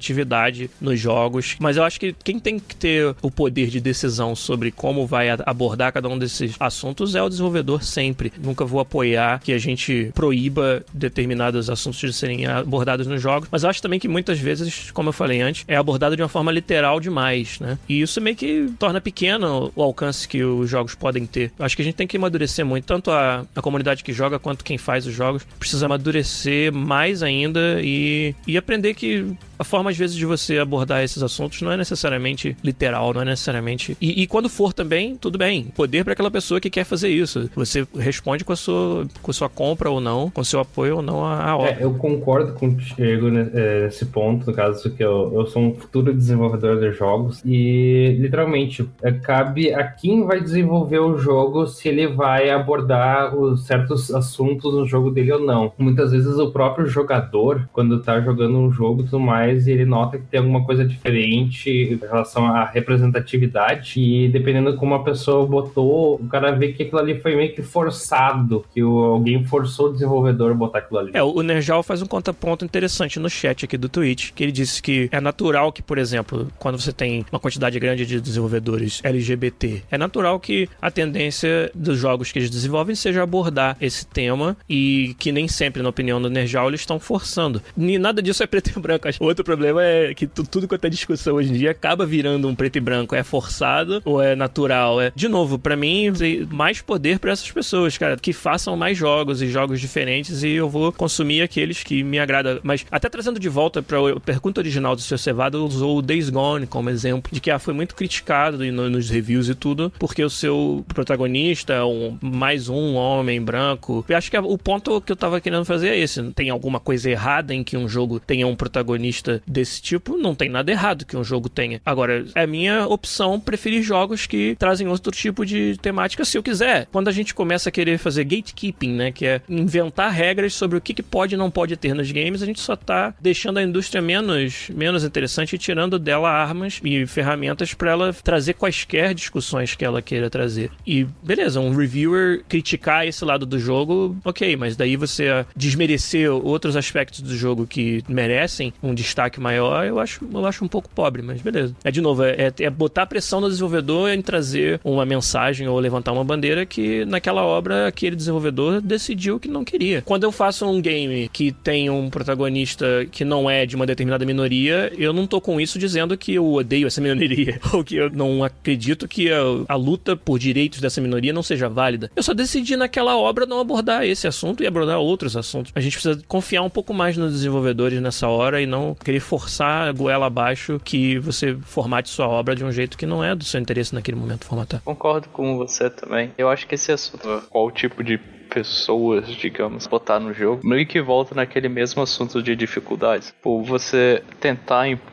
representatividade nos jogos, mas eu acho que quem tem que ter o poder de decisão sobre como vai abordar cada um desses assuntos é o desenvolvedor sempre. Nunca vou apoiar que a gente proíba determinados assuntos de serem abordados nos jogos, mas acho também que muitas vezes, como eu falei antes, é abordado de uma forma literal demais, né? E isso meio que torna pequeno o alcance que os jogos podem ter. Acho que a gente tem que amadurecer muito, tanto a, a comunidade que joga quanto quem faz os jogos precisa amadurecer mais ainda e, e aprender que a forma, às vezes, de você abordar esses assuntos não é necessariamente literal, não é necessariamente. E, e quando for também, tudo bem. Poder para aquela pessoa que quer fazer isso. Você responde com a sua, com a sua compra ou não, com seu apoio ou não à, obra. É, eu concordo contigo é, nesse ponto, no caso que eu, eu sou um futuro desenvolvedor de jogos e, literalmente, é, cabe a quem vai desenvolver o jogo se ele vai abordar os certos assuntos no jogo dele ou não. Muitas vezes o próprio jogador, quando tá jogando um jogo e tudo mais, e ele nota que tem alguma coisa diferente em relação à representatividade. E dependendo de como a pessoa botou, o cara vê que aquilo ali foi meio que forçado, que o, alguém forçou o desenvolvedor a botar aquilo ali. É, o Nerjal faz um contraponto interessante no chat aqui do Twitch, que ele disse que é natural que, por exemplo, quando você tem uma quantidade grande de desenvolvedores LGBT, é natural que a tendência dos jogos que eles desenvolvem seja abordar esse tema e que nem sempre, na opinião do Nerjal, eles estão forçando. Nada disso é preto e branco. Outro outro problema é que tudo quanto é discussão hoje em dia acaba virando um preto e branco. É forçado ou é natural? É... De novo, para mim, mais poder para essas pessoas, cara, que façam mais jogos e jogos diferentes e eu vou consumir aqueles que me agradam. Mas até trazendo de volta para pergunta original do seu Cevado, usou o Days Gone como exemplo de que ah, foi muito criticado nos reviews e tudo, porque o seu protagonista é um, mais um homem branco. Eu acho que o ponto que eu tava querendo fazer é esse. Tem alguma coisa errada em que um jogo tenha um protagonista desse tipo, não tem nada errado que um jogo tenha. Agora, é minha opção preferir jogos que trazem outro tipo de temática se eu quiser. Quando a gente começa a querer fazer gatekeeping, né, que é inventar regras sobre o que, que pode e não pode ter nos games, a gente só tá deixando a indústria menos, menos interessante e tirando dela armas e ferramentas para ela trazer quaisquer discussões que ela queira trazer. E beleza, um reviewer criticar esse lado do jogo, ok, mas daí você desmerecer outros aspectos do jogo que merecem um destaque destaque maior, eu acho, eu acho um pouco pobre, mas beleza. É de novo, é, é botar pressão no desenvolvedor em trazer uma mensagem ou levantar uma bandeira que naquela obra aquele desenvolvedor decidiu que não queria. Quando eu faço um game que tem um protagonista que não é de uma determinada minoria, eu não tô com isso dizendo que eu odeio essa minoria ou que eu não acredito que a, a luta por direitos dessa minoria não seja válida. Eu só decidi naquela obra não abordar esse assunto e abordar outros assuntos. A gente precisa confiar um pouco mais nos desenvolvedores nessa hora e não querer forçar a goela abaixo que você formate sua obra de um jeito que não é do seu interesse naquele momento formatar. Concordo com você também. Eu acho que esse assunto, qual tipo de pessoas, digamos, botar no jogo, meio que volta naquele mesmo assunto de dificuldades. Por você tentar impor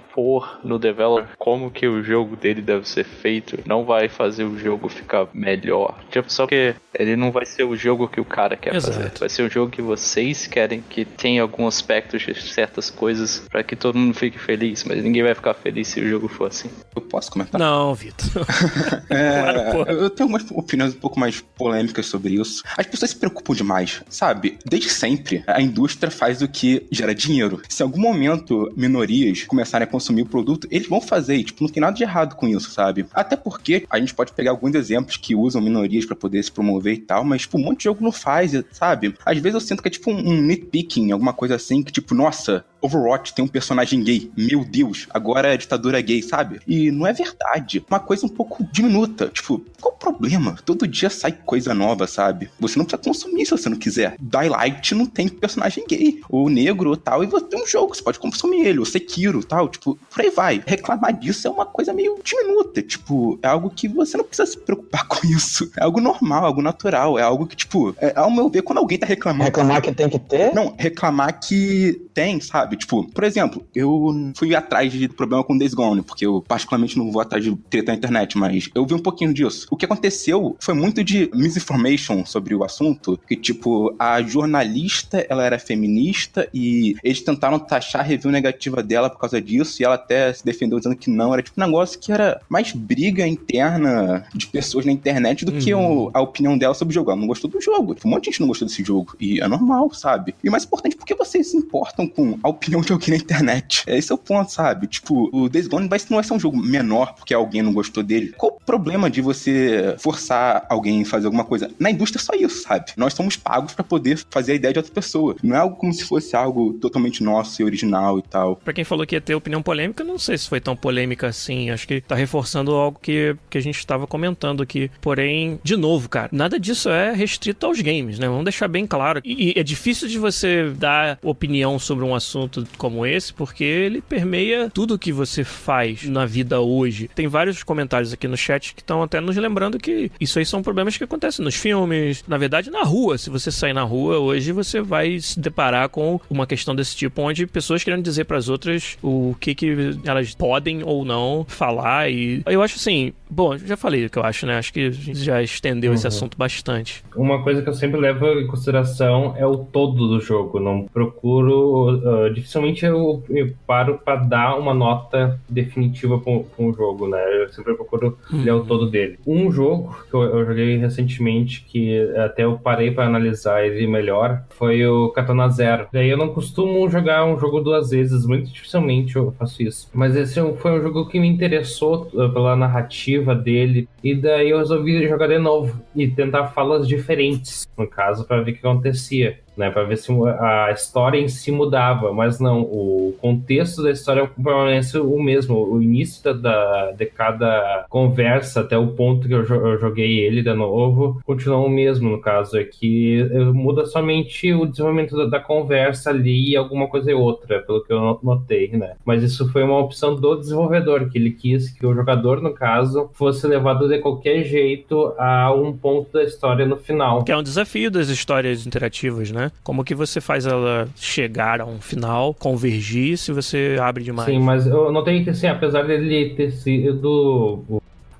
no developer como que o jogo dele deve ser feito, não vai fazer o jogo ficar melhor. Tipo, só que ele não vai ser o jogo que o cara quer Exato. fazer. Vai ser o jogo que vocês querem que tenha algum aspecto de certas coisas para que todo mundo fique feliz, mas ninguém vai ficar feliz se o jogo for assim. Eu posso comentar? Não, Vitor. é, claro, eu tenho umas opiniões um pouco mais polêmicas sobre isso. As pessoas se preocupam demais, sabe? Desde sempre, a indústria faz o que gera dinheiro. Se em algum momento minorias começarem a consumir o produto, eles vão fazer. E, tipo, não tem nada de errado com isso, sabe? Até porque a gente pode pegar alguns exemplos que usam minorias para poder se promover e tal, mas, tipo, um monte de jogo não faz, sabe? Às vezes eu sinto que é tipo um nitpicking, alguma coisa assim, que, tipo, nossa, Overwatch tem um personagem gay. Meu Deus, agora é ditadura gay, sabe? E não é verdade. Uma coisa um pouco diminuta. Tipo, qual o problema? Todo dia sai coisa nova, sabe? Você não precisa consumir se você não quiser. Daylight não tem personagem gay. Ou negro ou tal. E você tem um jogo, você pode consumir ele. Ou Sekiro tal. Tipo, por aí vai. Reclamar disso é uma coisa meio diminuta. Tipo, é algo que você não precisa se preocupar com isso. É algo normal, algo natural. É algo que, tipo, é, ao meu ver, quando alguém tá reclamando. Reclamar que tem que ter? Não, reclamar que tem, sabe? Tipo, por exemplo, eu fui atrás de problema com Days Gone, porque eu particularmente não vou atrás de treta na internet, mas eu vi um pouquinho disso. O que aconteceu foi muito de misinformation sobre o assunto, que tipo, a jornalista, ela era feminista e eles tentaram taxar a review negativa dela por causa disso e ela até se defendeu dizendo que não, era tipo um negócio que era mais briga interna de pessoas na internet do uhum. que o, a opinião dela sobre o jogo. Ela não gostou do jogo. Tipo, um monte de gente não gostou desse jogo e é normal, sabe? E mais importante, por que vocês se importam com a opinião de alguém na internet. Esse é o ponto, sabe? Tipo, o Days Gone vai, não vai ser um jogo menor porque alguém não gostou dele. Qual o problema de você forçar alguém a fazer alguma coisa? Na indústria é só isso, sabe? Nós somos pagos para poder fazer a ideia de outra pessoa. Não é algo como se fosse algo totalmente nosso e original e tal. Pra quem falou que ia ter opinião polêmica, não sei se foi tão polêmica assim. Acho que tá reforçando algo que, que a gente estava comentando aqui. Porém, de novo, cara, nada disso é restrito aos games, né? Vamos deixar bem claro. E, e é difícil de você dar opinião sobre um assunto como esse, porque ele permeia tudo que você faz na vida hoje. Tem vários comentários aqui no chat que estão até nos lembrando que isso aí são problemas que acontecem nos filmes, na verdade na rua. Se você sair na rua hoje, você vai se deparar com uma questão desse tipo, onde pessoas querendo dizer para as outras o que, que elas podem ou não falar. E eu acho assim, bom, já falei o que eu acho, né? Acho que a gente já estendeu uhum. esse assunto bastante. Uma coisa que eu sempre levo em consideração é o todo do jogo. Não procuro, uh, dificilmente eu, eu paro para dar uma nota definitiva com o jogo, né? Eu sempre procuro uhum. ler o todo dele. Um jogo que eu, eu joguei recentemente que até eu parei para analisar ele melhor foi o Katana Zero. Daí eu não costumo jogar um jogo duas vezes, muito dificilmente eu faço isso. Mas esse foi um jogo que me interessou uh, pela narrativa dele. E daí eu resolvi jogar de novo e tentar falas diferentes, no caso, para ver o que acontecia né, para ver se a história em si mudava, mas não, o contexto da história permanece o mesmo, o início da, da de cada conversa até o ponto que eu, eu, joguei ele de novo continua o mesmo, no caso, é que eh, muda somente o desenvolvimento da, da conversa ali e alguma coisa e outra, pelo que eu notei, né, mas isso foi uma opção do desenvolvedor, que ele quis que o jogador, no caso, fosse levado de qualquer jeito a um ponto da história no final. Que é um desafio das histórias interativas, né? Como que você faz ela chegar a um final, convergir se você abre demais? Sim, mas eu notei que, assim, apesar dele ter sido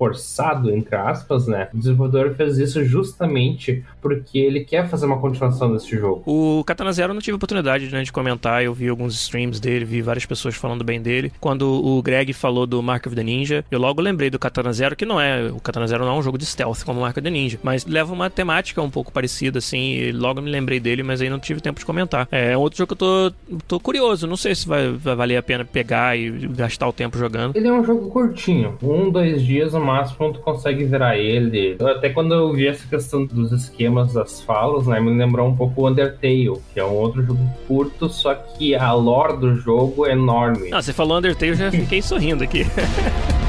forçado, entre aspas, né? O desenvolvedor fez isso justamente porque ele quer fazer uma continuação desse jogo. O Katana Zero eu não tive oportunidade né, de comentar, eu vi alguns streams dele, vi várias pessoas falando bem dele. Quando o Greg falou do Mark of the Ninja, eu logo lembrei do Katana Zero, que não é, o Katana Zero não é um jogo de stealth como o Mark of the Ninja, mas leva uma temática um pouco parecida, assim, e logo me lembrei dele, mas aí não tive tempo de comentar. É outro jogo que eu tô, tô curioso, não sei se vai, vai valer a pena pegar e gastar o tempo jogando. Ele é um jogo curtinho, um, dois dias, máximo tu consegue virar ele. Até quando eu vi essa questão dos esquemas das falas, né, me lembrou um pouco o Undertale, que é um outro jogo curto, só que a lore do jogo é enorme. Ah, você falou Undertale, eu já fiquei sorrindo aqui.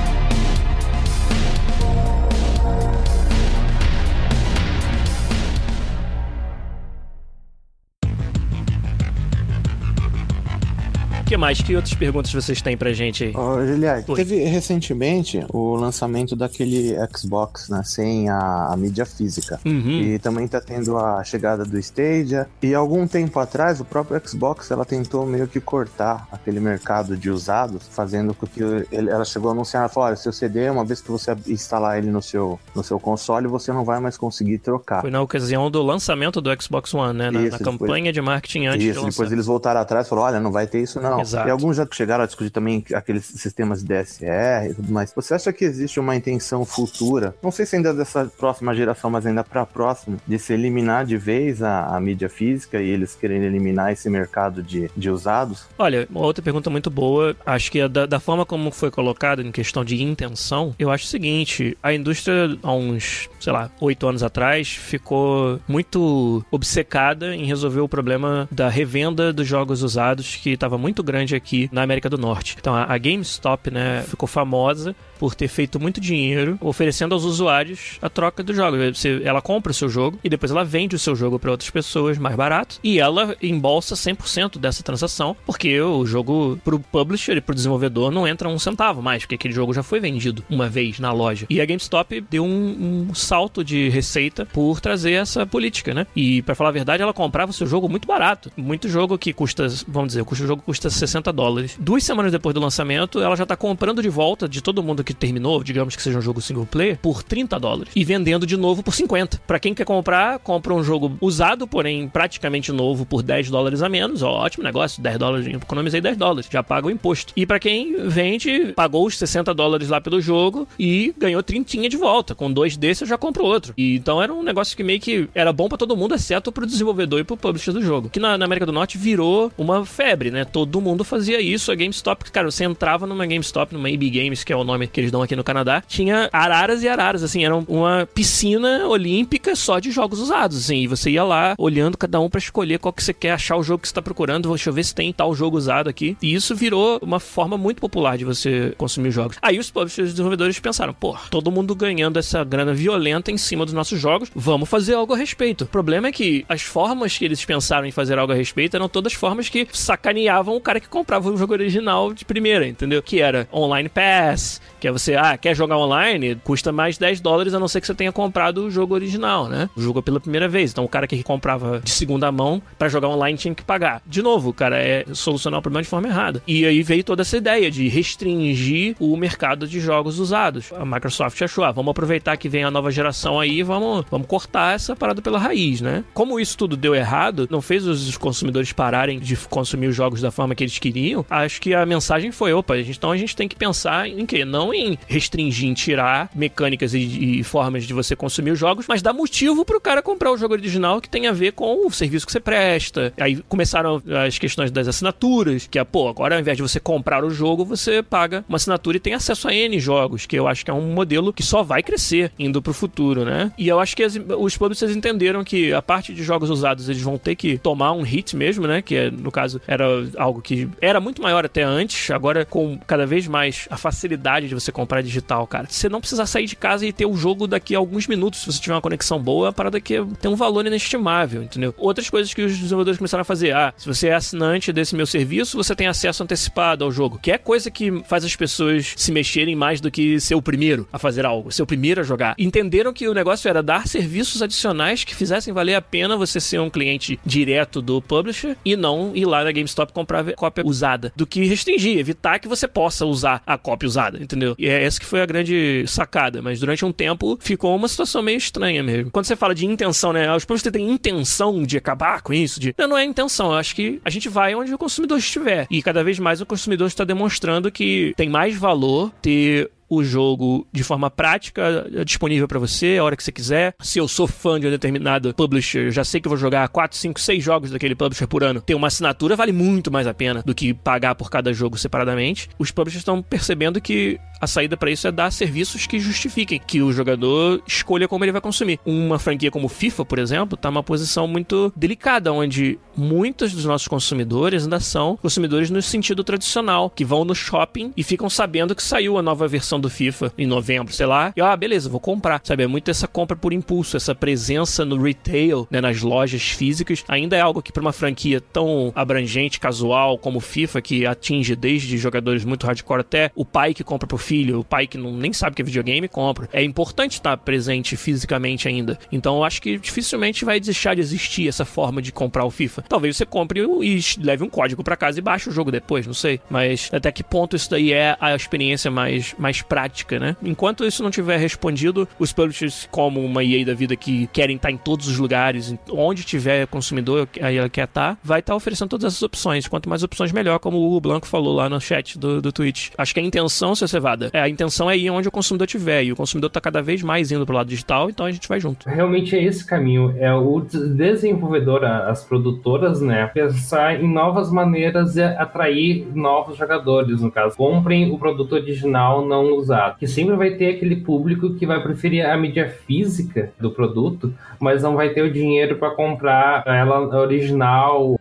mais? Que outras perguntas vocês têm pra gente aí? Ô, Juliette, teve recentemente o lançamento daquele Xbox, né? Sem a, a mídia física. Uhum. E também tá tendo a chegada do Stadia. E algum tempo atrás, o próprio Xbox, ela tentou meio que cortar aquele mercado de usados, fazendo com que ele, ela chegou a anunciar, falou, olha, seu CD, uma vez que você instalar ele no seu, no seu console, você não vai mais conseguir trocar. Foi na ocasião do lançamento do Xbox One, né? Na, isso, na depois, campanha de marketing antes Isso, de depois eles voltaram atrás e falaram, olha, não vai ter isso não. Exato. E alguns já chegaram a discutir também aqueles sistemas DSR e tudo mais. Você acha que existe uma intenção futura, não sei se ainda dessa próxima geração, mas ainda para a próxima, de se eliminar de vez a, a, mídia física e eles querem eliminar esse mercado de, de usados? Olha, uma outra pergunta muito boa. Acho que é da, da forma como foi colocado em questão de intenção, eu acho o seguinte: a indústria, há uns, sei lá, oito anos atrás, ficou muito obcecada em resolver o problema da revenda dos jogos usados, que estava muito grande aqui aqui na América do Norte. Então a, GameStop, né, ficou famosa por ter feito muito dinheiro oferecendo aos usuários a troca do jogo. Você, ela compra o seu jogo e depois ela vende o seu jogo para outras pessoas mais barato e ela embolsa 100% dessa transação porque o jogo pro publisher e pro desenvolvedor não entra um centavo mais, porque aquele jogo já foi vendido uma vez na loja. E a GameStop deu um, um salto de receita por trazer essa política, né? E para falar a verdade, ela comprava o seu jogo muito barato. Muito jogo que custa, vamos dizer, o jogo custa 60 dólares. Duas semanas depois do lançamento, ela já tá comprando de volta de todo mundo que que terminou, digamos que seja um jogo single player, por 30 dólares e vendendo de novo por 50. Para quem quer comprar, compra um jogo usado, porém praticamente novo por 10 dólares a menos. Ó, ótimo negócio, 10 dólares, economizei 10 dólares, já paga o imposto. E para quem vende, pagou os 60 dólares lá pelo jogo e ganhou 30 de volta. Com dois desses eu já compro outro. E então era um negócio que meio que era bom para todo mundo, exceto pro desenvolvedor e pro publisher do jogo. Que na, na, América do Norte virou uma febre, né? Todo mundo fazia isso. A GameStop, cara, você entrava numa GameStop, numa AB Games, que é o nome que eles dão aqui no Canadá, tinha araras e araras, assim, era uma piscina olímpica só de jogos usados, assim. E você ia lá olhando cada um para escolher qual que você quer achar o jogo que você tá procurando. Deixa eu ver se tem tal jogo usado aqui. E isso virou uma forma muito popular de você consumir jogos. Aí os publishers e desenvolvedores pensaram, pô, todo mundo ganhando essa grana violenta em cima dos nossos jogos, vamos fazer algo a respeito. O problema é que as formas que eles pensaram em fazer algo a respeito eram todas formas que sacaneavam o cara que comprava o jogo original de primeira, entendeu? Que era online pass, que é você, ah, quer jogar online? Custa mais 10 dólares a não ser que você tenha comprado o jogo original, né? O jogo pela primeira vez. Então o cara que comprava de segunda mão para jogar online tinha que pagar. De novo, cara, é solucionar o problema de forma errada. E aí veio toda essa ideia de restringir o mercado de jogos usados. A Microsoft achou, ah, vamos aproveitar que vem a nova geração aí vamos, vamos cortar essa parada pela raiz, né? Como isso tudo deu errado, não fez os consumidores pararem de consumir os jogos da forma que eles queriam, acho que a mensagem foi, opa, então a gente tem que pensar em quê? Não em restringir, em tirar mecânicas e, e formas de você consumir os jogos, mas dar motivo pro cara comprar o jogo original que tem a ver com o serviço que você presta. Aí começaram as questões das assinaturas, que é, pô, agora ao invés de você comprar o jogo, você paga uma assinatura e tem acesso a N jogos, que eu acho que é um modelo que só vai crescer indo pro futuro, né? E eu acho que as, os publishers entenderam que a parte de jogos usados eles vão ter que tomar um hit mesmo, né? Que é, no caso era algo que era muito maior até antes, agora com cada vez mais a facilidade de você comprar digital, cara. Você não precisar sair de casa e ter o jogo daqui a alguns minutos, se você tiver uma conexão boa, é a parada que tem um valor inestimável, entendeu? Outras coisas que os desenvolvedores começaram a fazer, ah, se você é assinante desse meu serviço, você tem acesso antecipado ao jogo, que é coisa que faz as pessoas se mexerem mais do que ser o primeiro a fazer algo, ser o primeiro a jogar. Entenderam que o negócio era dar serviços adicionais que fizessem valer a pena você ser um cliente direto do publisher e não ir lá na GameStop comprar cópia usada, do que restringir, evitar que você possa usar a cópia usada, entendeu? E é essa que foi a grande sacada, mas durante um tempo ficou uma situação meio estranha mesmo. Quando você fala de intenção, né? Os publishers têm intenção de acabar com isso, de... Não, não é intenção, eu acho que a gente vai onde o consumidor estiver. E cada vez mais o consumidor está demonstrando que tem mais valor ter o jogo de forma prática, é disponível para você a hora que você quiser. Se eu sou fã de um determinado publisher, já sei que vou jogar 4, 5, 6 jogos daquele publisher por ano. Ter uma assinatura vale muito mais a pena do que pagar por cada jogo separadamente. Os publishers estão percebendo que a saída para isso é dar serviços que justifiquem que o jogador escolha como ele vai consumir. Uma franquia como FIFA, por exemplo, está numa posição muito delicada, onde muitos dos nossos consumidores ainda são consumidores no sentido tradicional, que vão no shopping e ficam sabendo que saiu a nova versão do FIFA em novembro, sei lá, e ah, beleza, vou comprar. Sabe, é muito essa compra por impulso, essa presença no retail, né, nas lojas físicas, ainda é algo que para uma franquia tão abrangente, casual como FIFA, que atinge desde jogadores muito hardcore até o pai que compra pro filho, o pai que não, nem sabe que é videogame, compra. É importante estar presente fisicamente ainda. Então eu acho que dificilmente vai deixar de existir essa forma de comprar o FIFA. Talvez você compre e leve um código para casa e baixe o jogo depois, não sei. Mas até que ponto isso daí é a experiência mais, mais prática, né? Enquanto isso não tiver respondido, os publishers, como uma EA da vida que querem estar em todos os lugares, onde tiver consumidor, aí ela quer estar, vai estar oferecendo todas essas opções. Quanto mais opções, melhor, como o Blanco falou lá no chat do, do Twitch. Acho que a intenção, seu Cevada, é, a intenção é ir onde o consumidor estiver. E o consumidor está cada vez mais indo para o lado digital, então a gente vai junto. Realmente é esse caminho. É o desenvolvedor, as produtoras, né? Pensar em novas maneiras de atrair novos jogadores, no caso. Comprem o produto original não usado. Que sempre vai ter aquele público que vai preferir a mídia física do produto, mas não vai ter o dinheiro para comprar ela original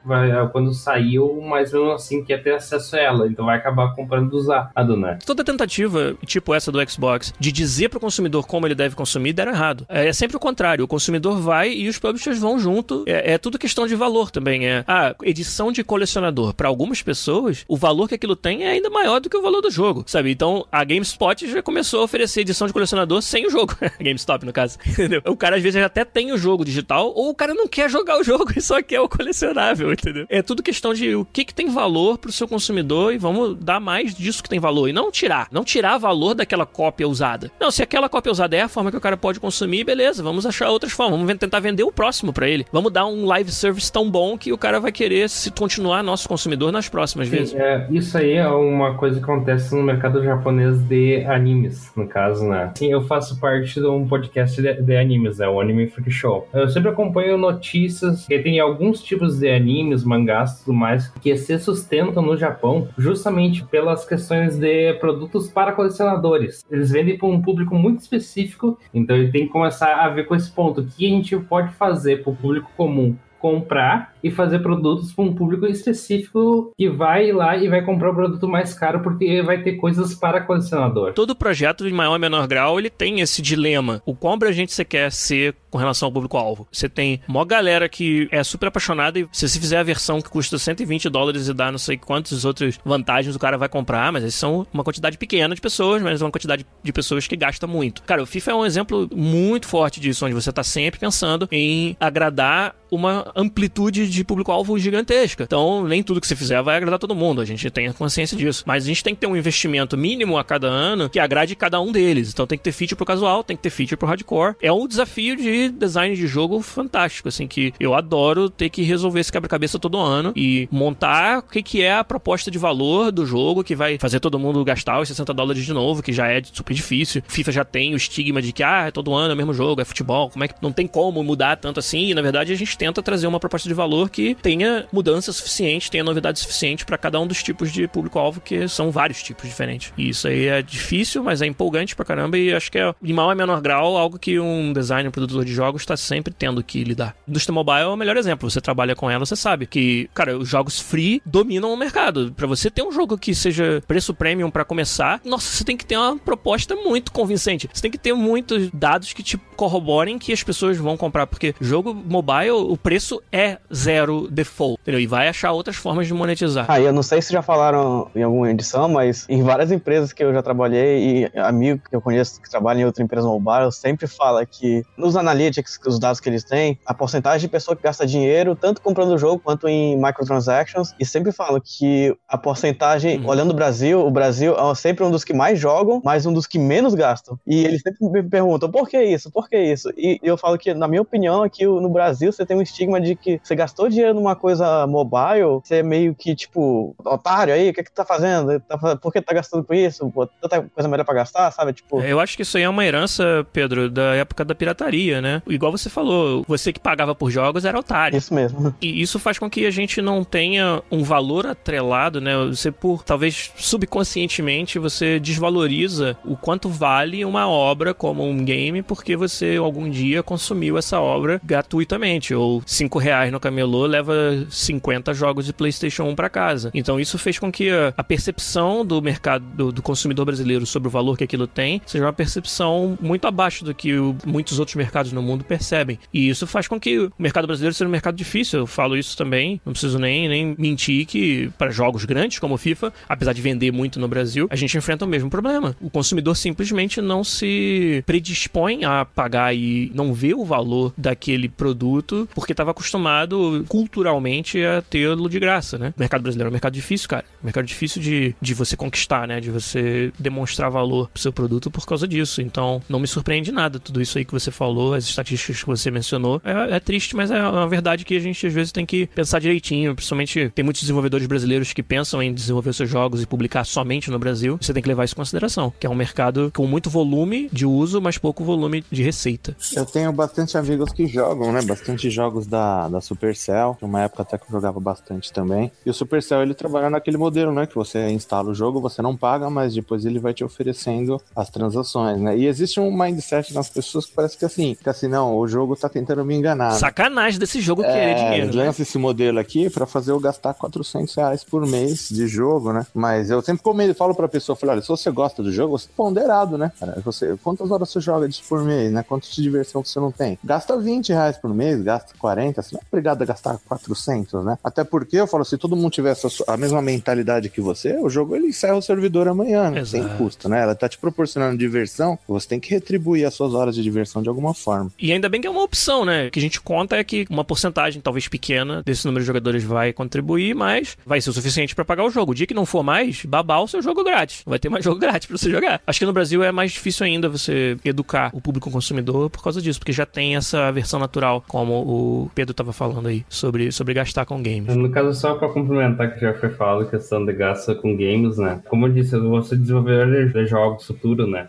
quando saiu, mas mesmo assim quer ter acesso a ela. Então vai acabar comprando usado, né? Toda tentativa tipo essa do Xbox, de dizer para o consumidor como ele deve consumir, deram errado. É, é, sempre o contrário. O consumidor vai e os publishers vão junto. É, é tudo questão de valor também. É a edição de colecionador. Para algumas pessoas, o valor que aquilo tem é ainda maior do que o valor do jogo, sabe? Então, a GameSpot já começou a oferecer edição de colecionador sem o jogo. GameStop, no caso. Entendeu? O cara às vezes até tem o jogo digital ou o cara não quer jogar o jogo e só quer o colecionável, entendeu? É tudo questão de o que, que tem valor pro seu consumidor e vamos dar mais disso que tem valor e não tirar. Não tirar tirar valor daquela cópia usada. Não, se aquela cópia usada é a forma que o cara pode consumir, beleza, vamos achar outras formas, vamos tentar vender o próximo para ele. Vamos dar um live service tão bom que o cara vai querer se continuar nosso consumidor nas próximas Sim, vezes. É, isso aí é uma coisa que acontece no mercado japonês de animes, no caso, né? Sim, eu faço parte de um podcast de, de animes, né? O Anime Freak Show. Eu sempre acompanho notícias que tem alguns tipos de animes, mangás e tudo mais que se sustentam no Japão justamente pelas questões de produtos para colecionadores. Eles vendem para um público muito específico, então ele tem que começar a ver com esse ponto. O que a gente pode fazer para o público comum comprar e fazer produtos para um público específico que vai lá e vai comprar o produto mais caro porque vai ter coisas para colecionador. Todo projeto, de maior ou menor grau, ele tem esse dilema. O quão abrangente você quer ser com relação ao público-alvo. Você tem uma galera que é super apaixonada e se você fizer a versão que custa 120 dólares e dá não sei quantas outras vantagens o cara vai comprar, mas eles são uma quantidade pequena de pessoas, mas é uma quantidade de pessoas que gasta muito. Cara, o FIFA é um exemplo muito forte disso, onde você tá sempre pensando em agradar uma amplitude de público-alvo gigantesca. Então, nem tudo que você fizer vai agradar todo mundo. A gente tem a consciência disso. Mas a gente tem que ter um investimento mínimo a cada ano que agrade cada um deles. Então, tem que ter feature pro casual, tem que ter feature pro hardcore. É um desafio de design de jogo fantástico, assim, que eu adoro ter que resolver esse quebra-cabeça todo ano e montar o que, que é a proposta de valor do jogo que vai fazer todo mundo gastar os 60 dólares de novo, que já é super difícil. FIFA já tem o estigma de que, ah, é todo ano é o mesmo jogo, é futebol, como é que não tem como mudar tanto assim? E, na verdade, a gente tenta trazer uma proposta de valor que tenha mudança suficiente, tenha novidade suficiente para cada um dos tipos de público-alvo, que são vários tipos diferentes. E isso aí é difícil, mas é empolgante pra caramba e acho que é, em maior e menor grau, algo que um designer, um produtor de jogos está sempre tendo que lidar. Indústria mobile é o melhor exemplo. Você trabalha com ela, você sabe que, cara, os jogos free dominam o mercado. Para você ter um jogo que seja preço premium para começar, nossa, você tem que ter uma proposta muito convincente. Você tem que ter muitos dados que te corroborem que as pessoas vão comprar, porque jogo mobile, o preço é zero default, entendeu? E vai achar outras formas de monetizar. Ah, eu não sei se já falaram em alguma edição, mas em várias empresas que eu já trabalhei e amigos que eu conheço que trabalham em outra empresa mobile sempre fala que nos analytics, os dados que eles têm, a porcentagem de pessoa que gasta dinheiro tanto comprando o jogo quanto em microtransactions e sempre falam que a porcentagem, uhum. olhando o Brasil, o Brasil é sempre um dos que mais jogam, mas um dos que menos gastam. E eles sempre me perguntam, por que isso? Por que isso? E eu falo que, na minha opinião, aqui no Brasil você tem um estigma de que você gastou dinheiro numa coisa mobile, você é meio que, tipo, otário aí, o que, é que tá fazendo? Tá por que tá gastando com isso? Pô, tanta coisa melhor pra gastar, sabe? Tipo... Eu acho que isso aí é uma herança, Pedro, da época da pirataria, né? Igual você falou, você que pagava por jogos era otário. Isso mesmo. E isso faz com que a gente não tenha um valor atrelado, né? Você, por talvez subconscientemente, você desvaloriza o quanto vale uma obra como um game porque você algum dia consumiu essa obra gratuitamente ou 5 reais no camelô leva 50 jogos de PlayStation 1 para casa. Então isso fez com que a, percepção do mercado do, do, consumidor brasileiro sobre o valor que aquilo tem seja uma percepção muito abaixo do que o, muitos outros mercados no mundo percebem. E isso faz com que o mercado brasileiro seja um mercado difícil. Eu falo isso também, não preciso nem, nem mentir que para jogos grandes como o FIFA, apesar de vender muito no Brasil, a gente enfrenta o mesmo problema. O consumidor simplesmente não se predispõe a pagar e não vê o valor daquele produto porque estava acostumado culturalmente a tê-lo de graça, né? O mercado brasileiro é um mercado difícil, cara. Um mercado difícil de, de você conquistar, né? De você demonstrar valor pro seu produto por causa disso. Então, não me surpreende nada tudo isso aí que você falou, as estatísticas que você mencionou. É, é triste, mas é uma verdade que a gente às vezes tem que pensar direitinho. Principalmente, tem muitos desenvolvedores brasileiros que pensam em desenvolver seus jogos e publicar somente no Brasil. Você tem que levar isso em consideração, que é um mercado com muito volume de uso, mas pouco volume de receita. Eu tenho bastante amigos que jogam, né? Bastante jogos da da, Supercell, uma época até que eu jogava bastante também. E o Supercell ele trabalha naquele modelo, né? Que você instala o jogo, você não paga, mas depois ele vai te oferecendo as transações, né? E existe um mindset nas pessoas que parece que assim, que assim, não, o jogo tá tentando me enganar. Né? Sacanagem desse jogo é, querer dinheiro. Né? Lança né? esse modelo aqui para fazer eu gastar 400 reais por mês de jogo, né? Mas eu sempre comendo, falo pra pessoa, falo, olha, se você gosta do jogo, você é ponderado, né? Você, quantas horas você joga disso por mês, né? Quanto de diversão você não tem? Gasta 20 reais por mês, gasta 40, você não é obrigado a gastar 400, né? Até porque eu falo, se todo mundo tivesse a mesma mentalidade que você, o jogo ele encerra o servidor amanhã, né? Sem custo, né? Ela tá te proporcionando diversão, você tem que retribuir as suas horas de diversão de alguma forma. Forma. E ainda bem que é uma opção, né? O que a gente conta é que uma porcentagem, talvez pequena, desse número de jogadores vai contribuir, mas vai ser o suficiente para pagar o jogo. O dia que não for mais, babar o seu jogo grátis. Vai ter mais jogo grátis para você jogar. Acho que no Brasil é mais difícil ainda você educar o público consumidor por causa disso, porque já tem essa versão natural, como o Pedro tava falando aí, sobre, sobre gastar com games. No caso, só para complementar que já foi falado, a questão de gasto com games, né? Como eu disse, você desenvolver de jogos futuro, né?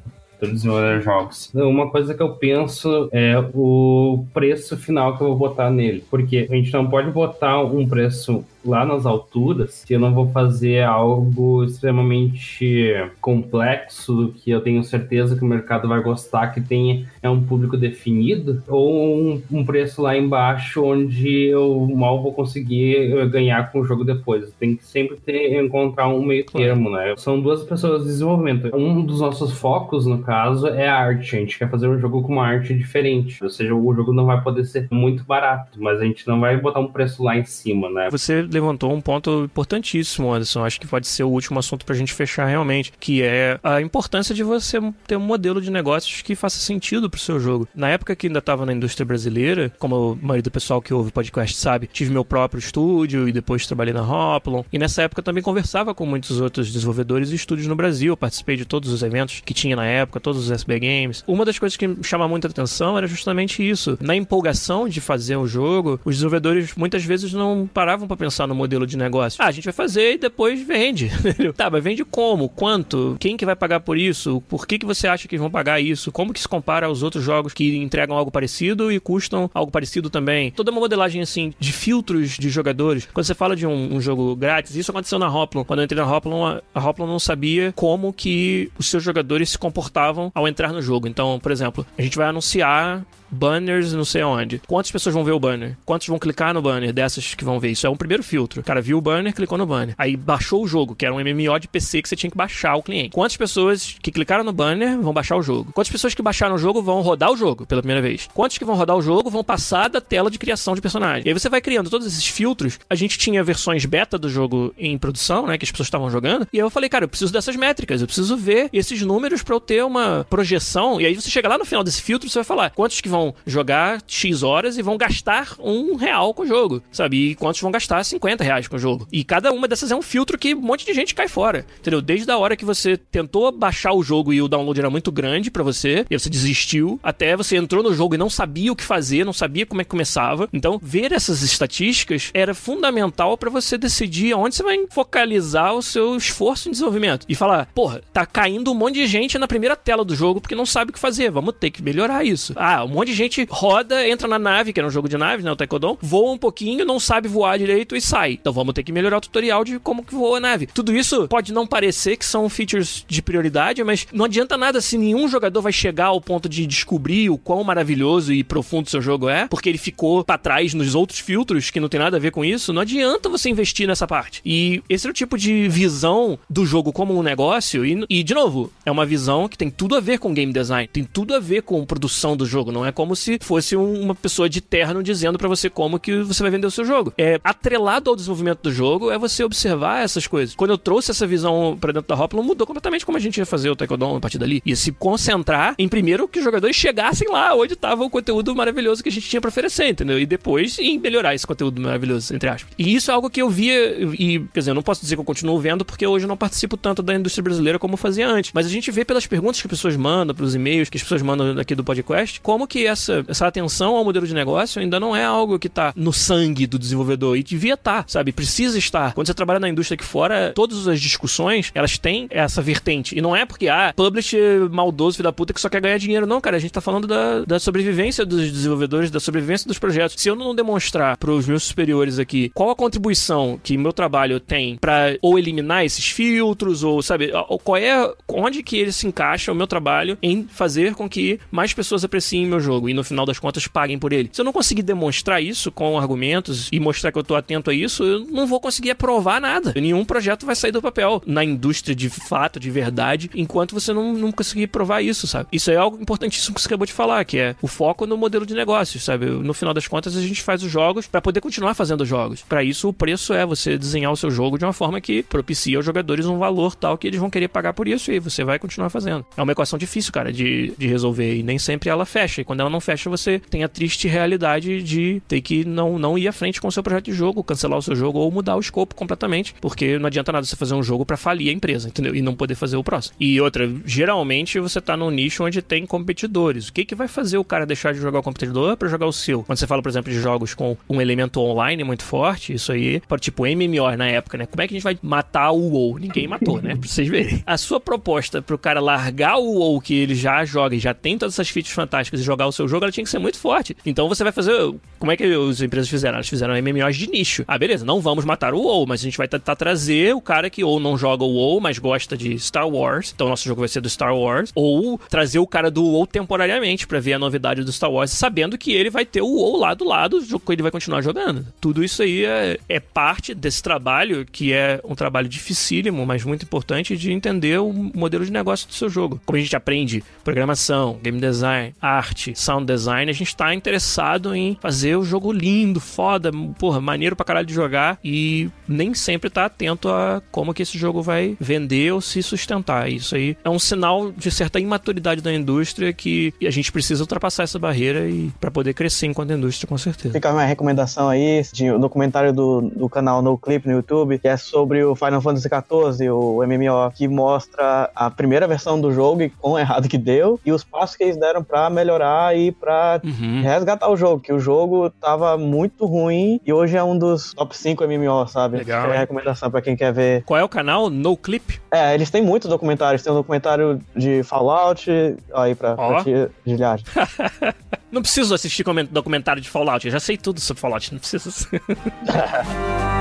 Desenvolver jogos. Uma coisa que eu penso é o preço final que eu vou botar nele. Porque a gente não pode botar um preço lá nas alturas se eu não vou fazer algo extremamente complexo que eu tenho certeza que o mercado vai gostar, que tenha é um público definido, ou um, um preço lá embaixo onde eu mal vou conseguir eh, ganhar com o jogo depois. Tem que sempre ter, encontrar um meio termo, né? São duas pessoas de desenvolvimento. Um dos nossos focos, no caso, é a arte. A gente quer fazer um jogo com uma arte diferente. Ou seja, o jogo não vai poder ser muito barato, mas a gente não vai botar um preço lá em cima, né? Você levantou um ponto importantíssimo, Anderson. Acho que pode ser o último assunto pra gente fechar realmente, que é a importância de você ter um modelo de negócios que faça sentido pro seu jogo. Na época que ainda estava na indústria brasileira, como a maioria do pessoal que ouve o podcast sabe, tive meu próprio estúdio e depois trabalhei na Hoplon. E nessa época também conversava com muitos outros desenvolvedores e estúdios no Brasil. participei de todos os eventos que tinha na época, todos os SB Games. Uma das coisas que me chama muita atenção era justamente isso. Na empolgação de fazer o jogo, os desenvolvedores muitas vezes não paravam para pensar no modelo de negócio. Ah, a gente vai fazer e depois vende. tá, mas vende como? Quanto? Quem que vai pagar por isso? Por que, que você acha que vão pagar isso? Como que se compara aos outros jogos que entregam algo parecido e custam algo parecido também? Toda uma modelagem assim de filtros de jogadores. Quando você fala de um, um jogo grátis, isso aconteceu na Hoplon. Quando eu entrei na Hoplon, a Hoplon não sabia como que os seus jogadores se comportavam ao entrar no jogo. Então, por exemplo, a gente vai anunciar banners não sei onde. Quantas pessoas vão ver o banner? Quantos vão clicar no banner dessas que vão ver? Isso é um primeiro filtro. O cara viu o banner, clicou no banner. Aí baixou o jogo, que era um MMO de PC que você tinha que baixar o cliente. Quantas pessoas que clicaram no banner vão baixar o jogo? Quantas pessoas que baixaram o jogo vão rodar o jogo pela primeira vez? Quantos que vão rodar o jogo vão passar da tela de criação de personagem? E aí você vai criando todos esses filtros. A gente tinha versões beta do jogo em produção, né, que as pessoas estavam jogando. E aí eu falei, cara, eu preciso dessas métricas, eu preciso ver esses números para eu ter uma projeção. E aí você chega lá no final desse filtro, você vai falar quantos que vão jogar X horas e vão gastar um real com o jogo, sabe? E quantos vão gastar 50 reais com o jogo. E cada uma dessas é um filtro que um monte de gente cai fora, entendeu? Desde a hora que você tentou baixar o jogo e o download era muito grande para você, e você desistiu, até você entrou no jogo e não sabia o que fazer, não sabia como é que começava. Então, ver essas estatísticas era fundamental para você decidir onde você vai focalizar o seu esforço em desenvolvimento. E falar, porra, tá caindo um monte de gente na primeira tela do jogo porque não sabe o que fazer, vamos ter que melhorar isso. Ah, um monte de gente roda entra na nave, que era um jogo de naves, né? O Taekwondo, voa um pouquinho, não sabe voar direito e sai. Então vamos ter que melhorar o tutorial de como que voa a nave. Tudo isso pode não parecer que são features de prioridade, mas não adianta nada se nenhum jogador vai chegar ao ponto de descobrir o quão maravilhoso e profundo seu jogo é, porque ele ficou para trás nos outros filtros que não tem nada a ver com isso. Não adianta você investir nessa parte. E esse é o tipo de visão do jogo como um negócio. E, e de novo, é uma visão que tem tudo a ver com game design, tem tudo a ver com produção do jogo. Não é como se fosse um, uma pessoa de terno dizendo para você como que você vai vender o seu jogo. É atrelado ao desenvolvimento do jogo é você observar essas coisas. Quando eu trouxe essa visão para dentro da Hoplon, mudou completamente como a gente ia fazer o Taekwondo a partir dali. Ia se concentrar em primeiro que os jogadores chegassem lá onde estava o conteúdo maravilhoso que a gente tinha para oferecer, entendeu? E depois em melhorar esse conteúdo maravilhoso, entre aspas. E isso é algo que eu via e, quer dizer, eu não posso dizer que eu continuo vendo porque hoje eu não participo tanto da indústria brasileira como fazia antes. Mas a gente vê pelas perguntas que as pessoas mandam, pelos e-mails que as pessoas mandam aqui do podcast, como que essa, essa atenção ao modelo de negócio ainda não é algo que está no sangue do desenvolvedor e devia estar, tá, sabe? Precisa estar. Quando você trabalha na indústria aqui fora, todas as discussões, elas têm essa vertente. E não é porque, ah, publisher maldoso, filho da puta, que só quer ganhar dinheiro. Não, cara, a gente tá falando da, da sobrevivência dos desenvolvedores, da sobrevivência dos projetos. Se eu não demonstrar para os meus superiores aqui qual a contribuição que meu trabalho tem para ou eliminar esses filtros, ou, sabe, qual é, onde que ele se encaixa o meu trabalho em fazer com que mais pessoas apreciem meu jogo e no final das contas paguem por ele. Se eu não conseguir demonstrar isso com argumentos e mostrar que eu tô atento a isso, eu não vou conseguir aprovar nada. Nenhum projeto vai sair do papel na indústria de fato, de verdade, enquanto você não, não conseguir provar isso, sabe? Isso é algo importantíssimo que você acabou de falar, que é o foco no modelo de negócios, sabe? No final das contas, a gente faz os jogos para poder continuar fazendo jogos. Para isso, o preço é você desenhar o seu jogo de uma forma que propicia aos jogadores um valor tal que eles vão querer pagar por isso e você vai continuar fazendo. É uma equação difícil, cara, de, de resolver e nem sempre ela fecha. E quando janela não fecha, você tem a triste realidade de ter que não, não ir à frente com o seu projeto de jogo, cancelar o seu jogo ou mudar o escopo completamente, porque não adianta nada você fazer um jogo para falir a empresa, entendeu? E não poder fazer o próximo. E outra, geralmente você tá num nicho onde tem competidores. O que que vai fazer o cara deixar de jogar o competidor para jogar o seu? Quando você fala, por exemplo, de jogos com um elemento online muito forte, isso aí, tipo MMO na época, né? Como é que a gente vai matar o WoW? Ninguém matou, né? Pra vocês verem. A sua proposta pro cara largar o WoW que ele já joga e já tem todas essas features fantásticas e jogar o seu jogo, ela tinha que ser muito forte. Então você vai fazer. Como é que as empresas fizeram? Elas fizeram MMOs de nicho. Ah, beleza, não vamos matar o WoW, mas a gente vai tentar trazer o cara que ou não joga o WoW, mas gosta de Star Wars. Então nosso jogo vai ser do Star Wars. Ou trazer o cara do WoW temporariamente para ver a novidade do Star Wars, sabendo que ele vai ter o WoW lá do lado, o que ele vai continuar jogando. Tudo isso aí é, é parte desse trabalho, que é um trabalho dificílimo, mas muito importante de entender o modelo de negócio do seu jogo. Como a gente aprende programação, game design, arte, sound design, a gente tá interessado em fazer o jogo lindo, foda, porra, maneiro pra caralho de jogar e nem sempre tá atento a como que esse jogo vai vender ou se sustentar. Isso aí é um sinal de certa imaturidade da indústria que a gente precisa ultrapassar essa barreira e para poder crescer enquanto indústria, com certeza. Fica a minha recomendação aí de um documentário do, do canal No Clip no YouTube, que é sobre o Final Fantasy XIV, o MMO, que mostra a primeira versão do jogo e quão errado que deu e os passos que eles deram para melhorar e para uhum. resgatar o jogo, que o jogo tava muito ruim e hoje é um dos top 5 MMO, sabe? Legal. É a recomendação para quem quer ver. Qual é o canal? No Clip? É, eles têm muitos documentários. Tem um documentário de Fallout, aí pra, oh. pra não preciso assistir documentário de Fallout, eu já sei tudo sobre Fallout, não preciso.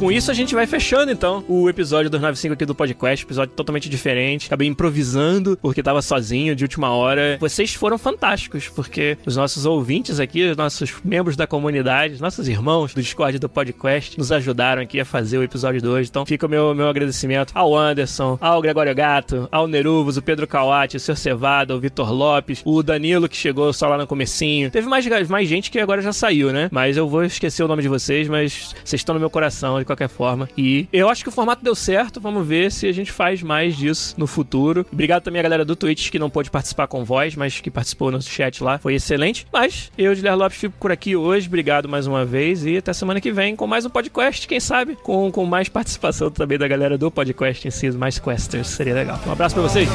com isso a gente vai fechando então o episódio 295 aqui do podcast, episódio totalmente diferente. Acabei improvisando porque tava sozinho de última hora. Vocês foram fantásticos porque os nossos ouvintes aqui, os nossos membros da comunidade, nossos irmãos do Discord do podcast nos ajudaram aqui a fazer o episódio de hoje. Então fica o meu, meu agradecimento ao Anderson, ao Gregório Gato, ao Neruvos, o Pedro Kawati, o Sr. Cevada, o Vitor Lopes, o Danilo que chegou só lá no comecinho. Teve mais, mais gente que agora já saiu, né? Mas eu vou esquecer o nome de vocês, mas vocês estão no meu coração qualquer forma. E eu acho que o formato deu certo. Vamos ver se a gente faz mais disso no futuro. Obrigado também a galera do Twitch que não pôde participar com voz, mas que participou no chat lá. Foi excelente. Mas eu, Guilherme Lopes, fico por aqui hoje. Obrigado mais uma vez. E até semana que vem com mais um podcast. Quem sabe com, com mais participação também da galera do podcast em si, mais questers. Seria legal. Um abraço pra vocês.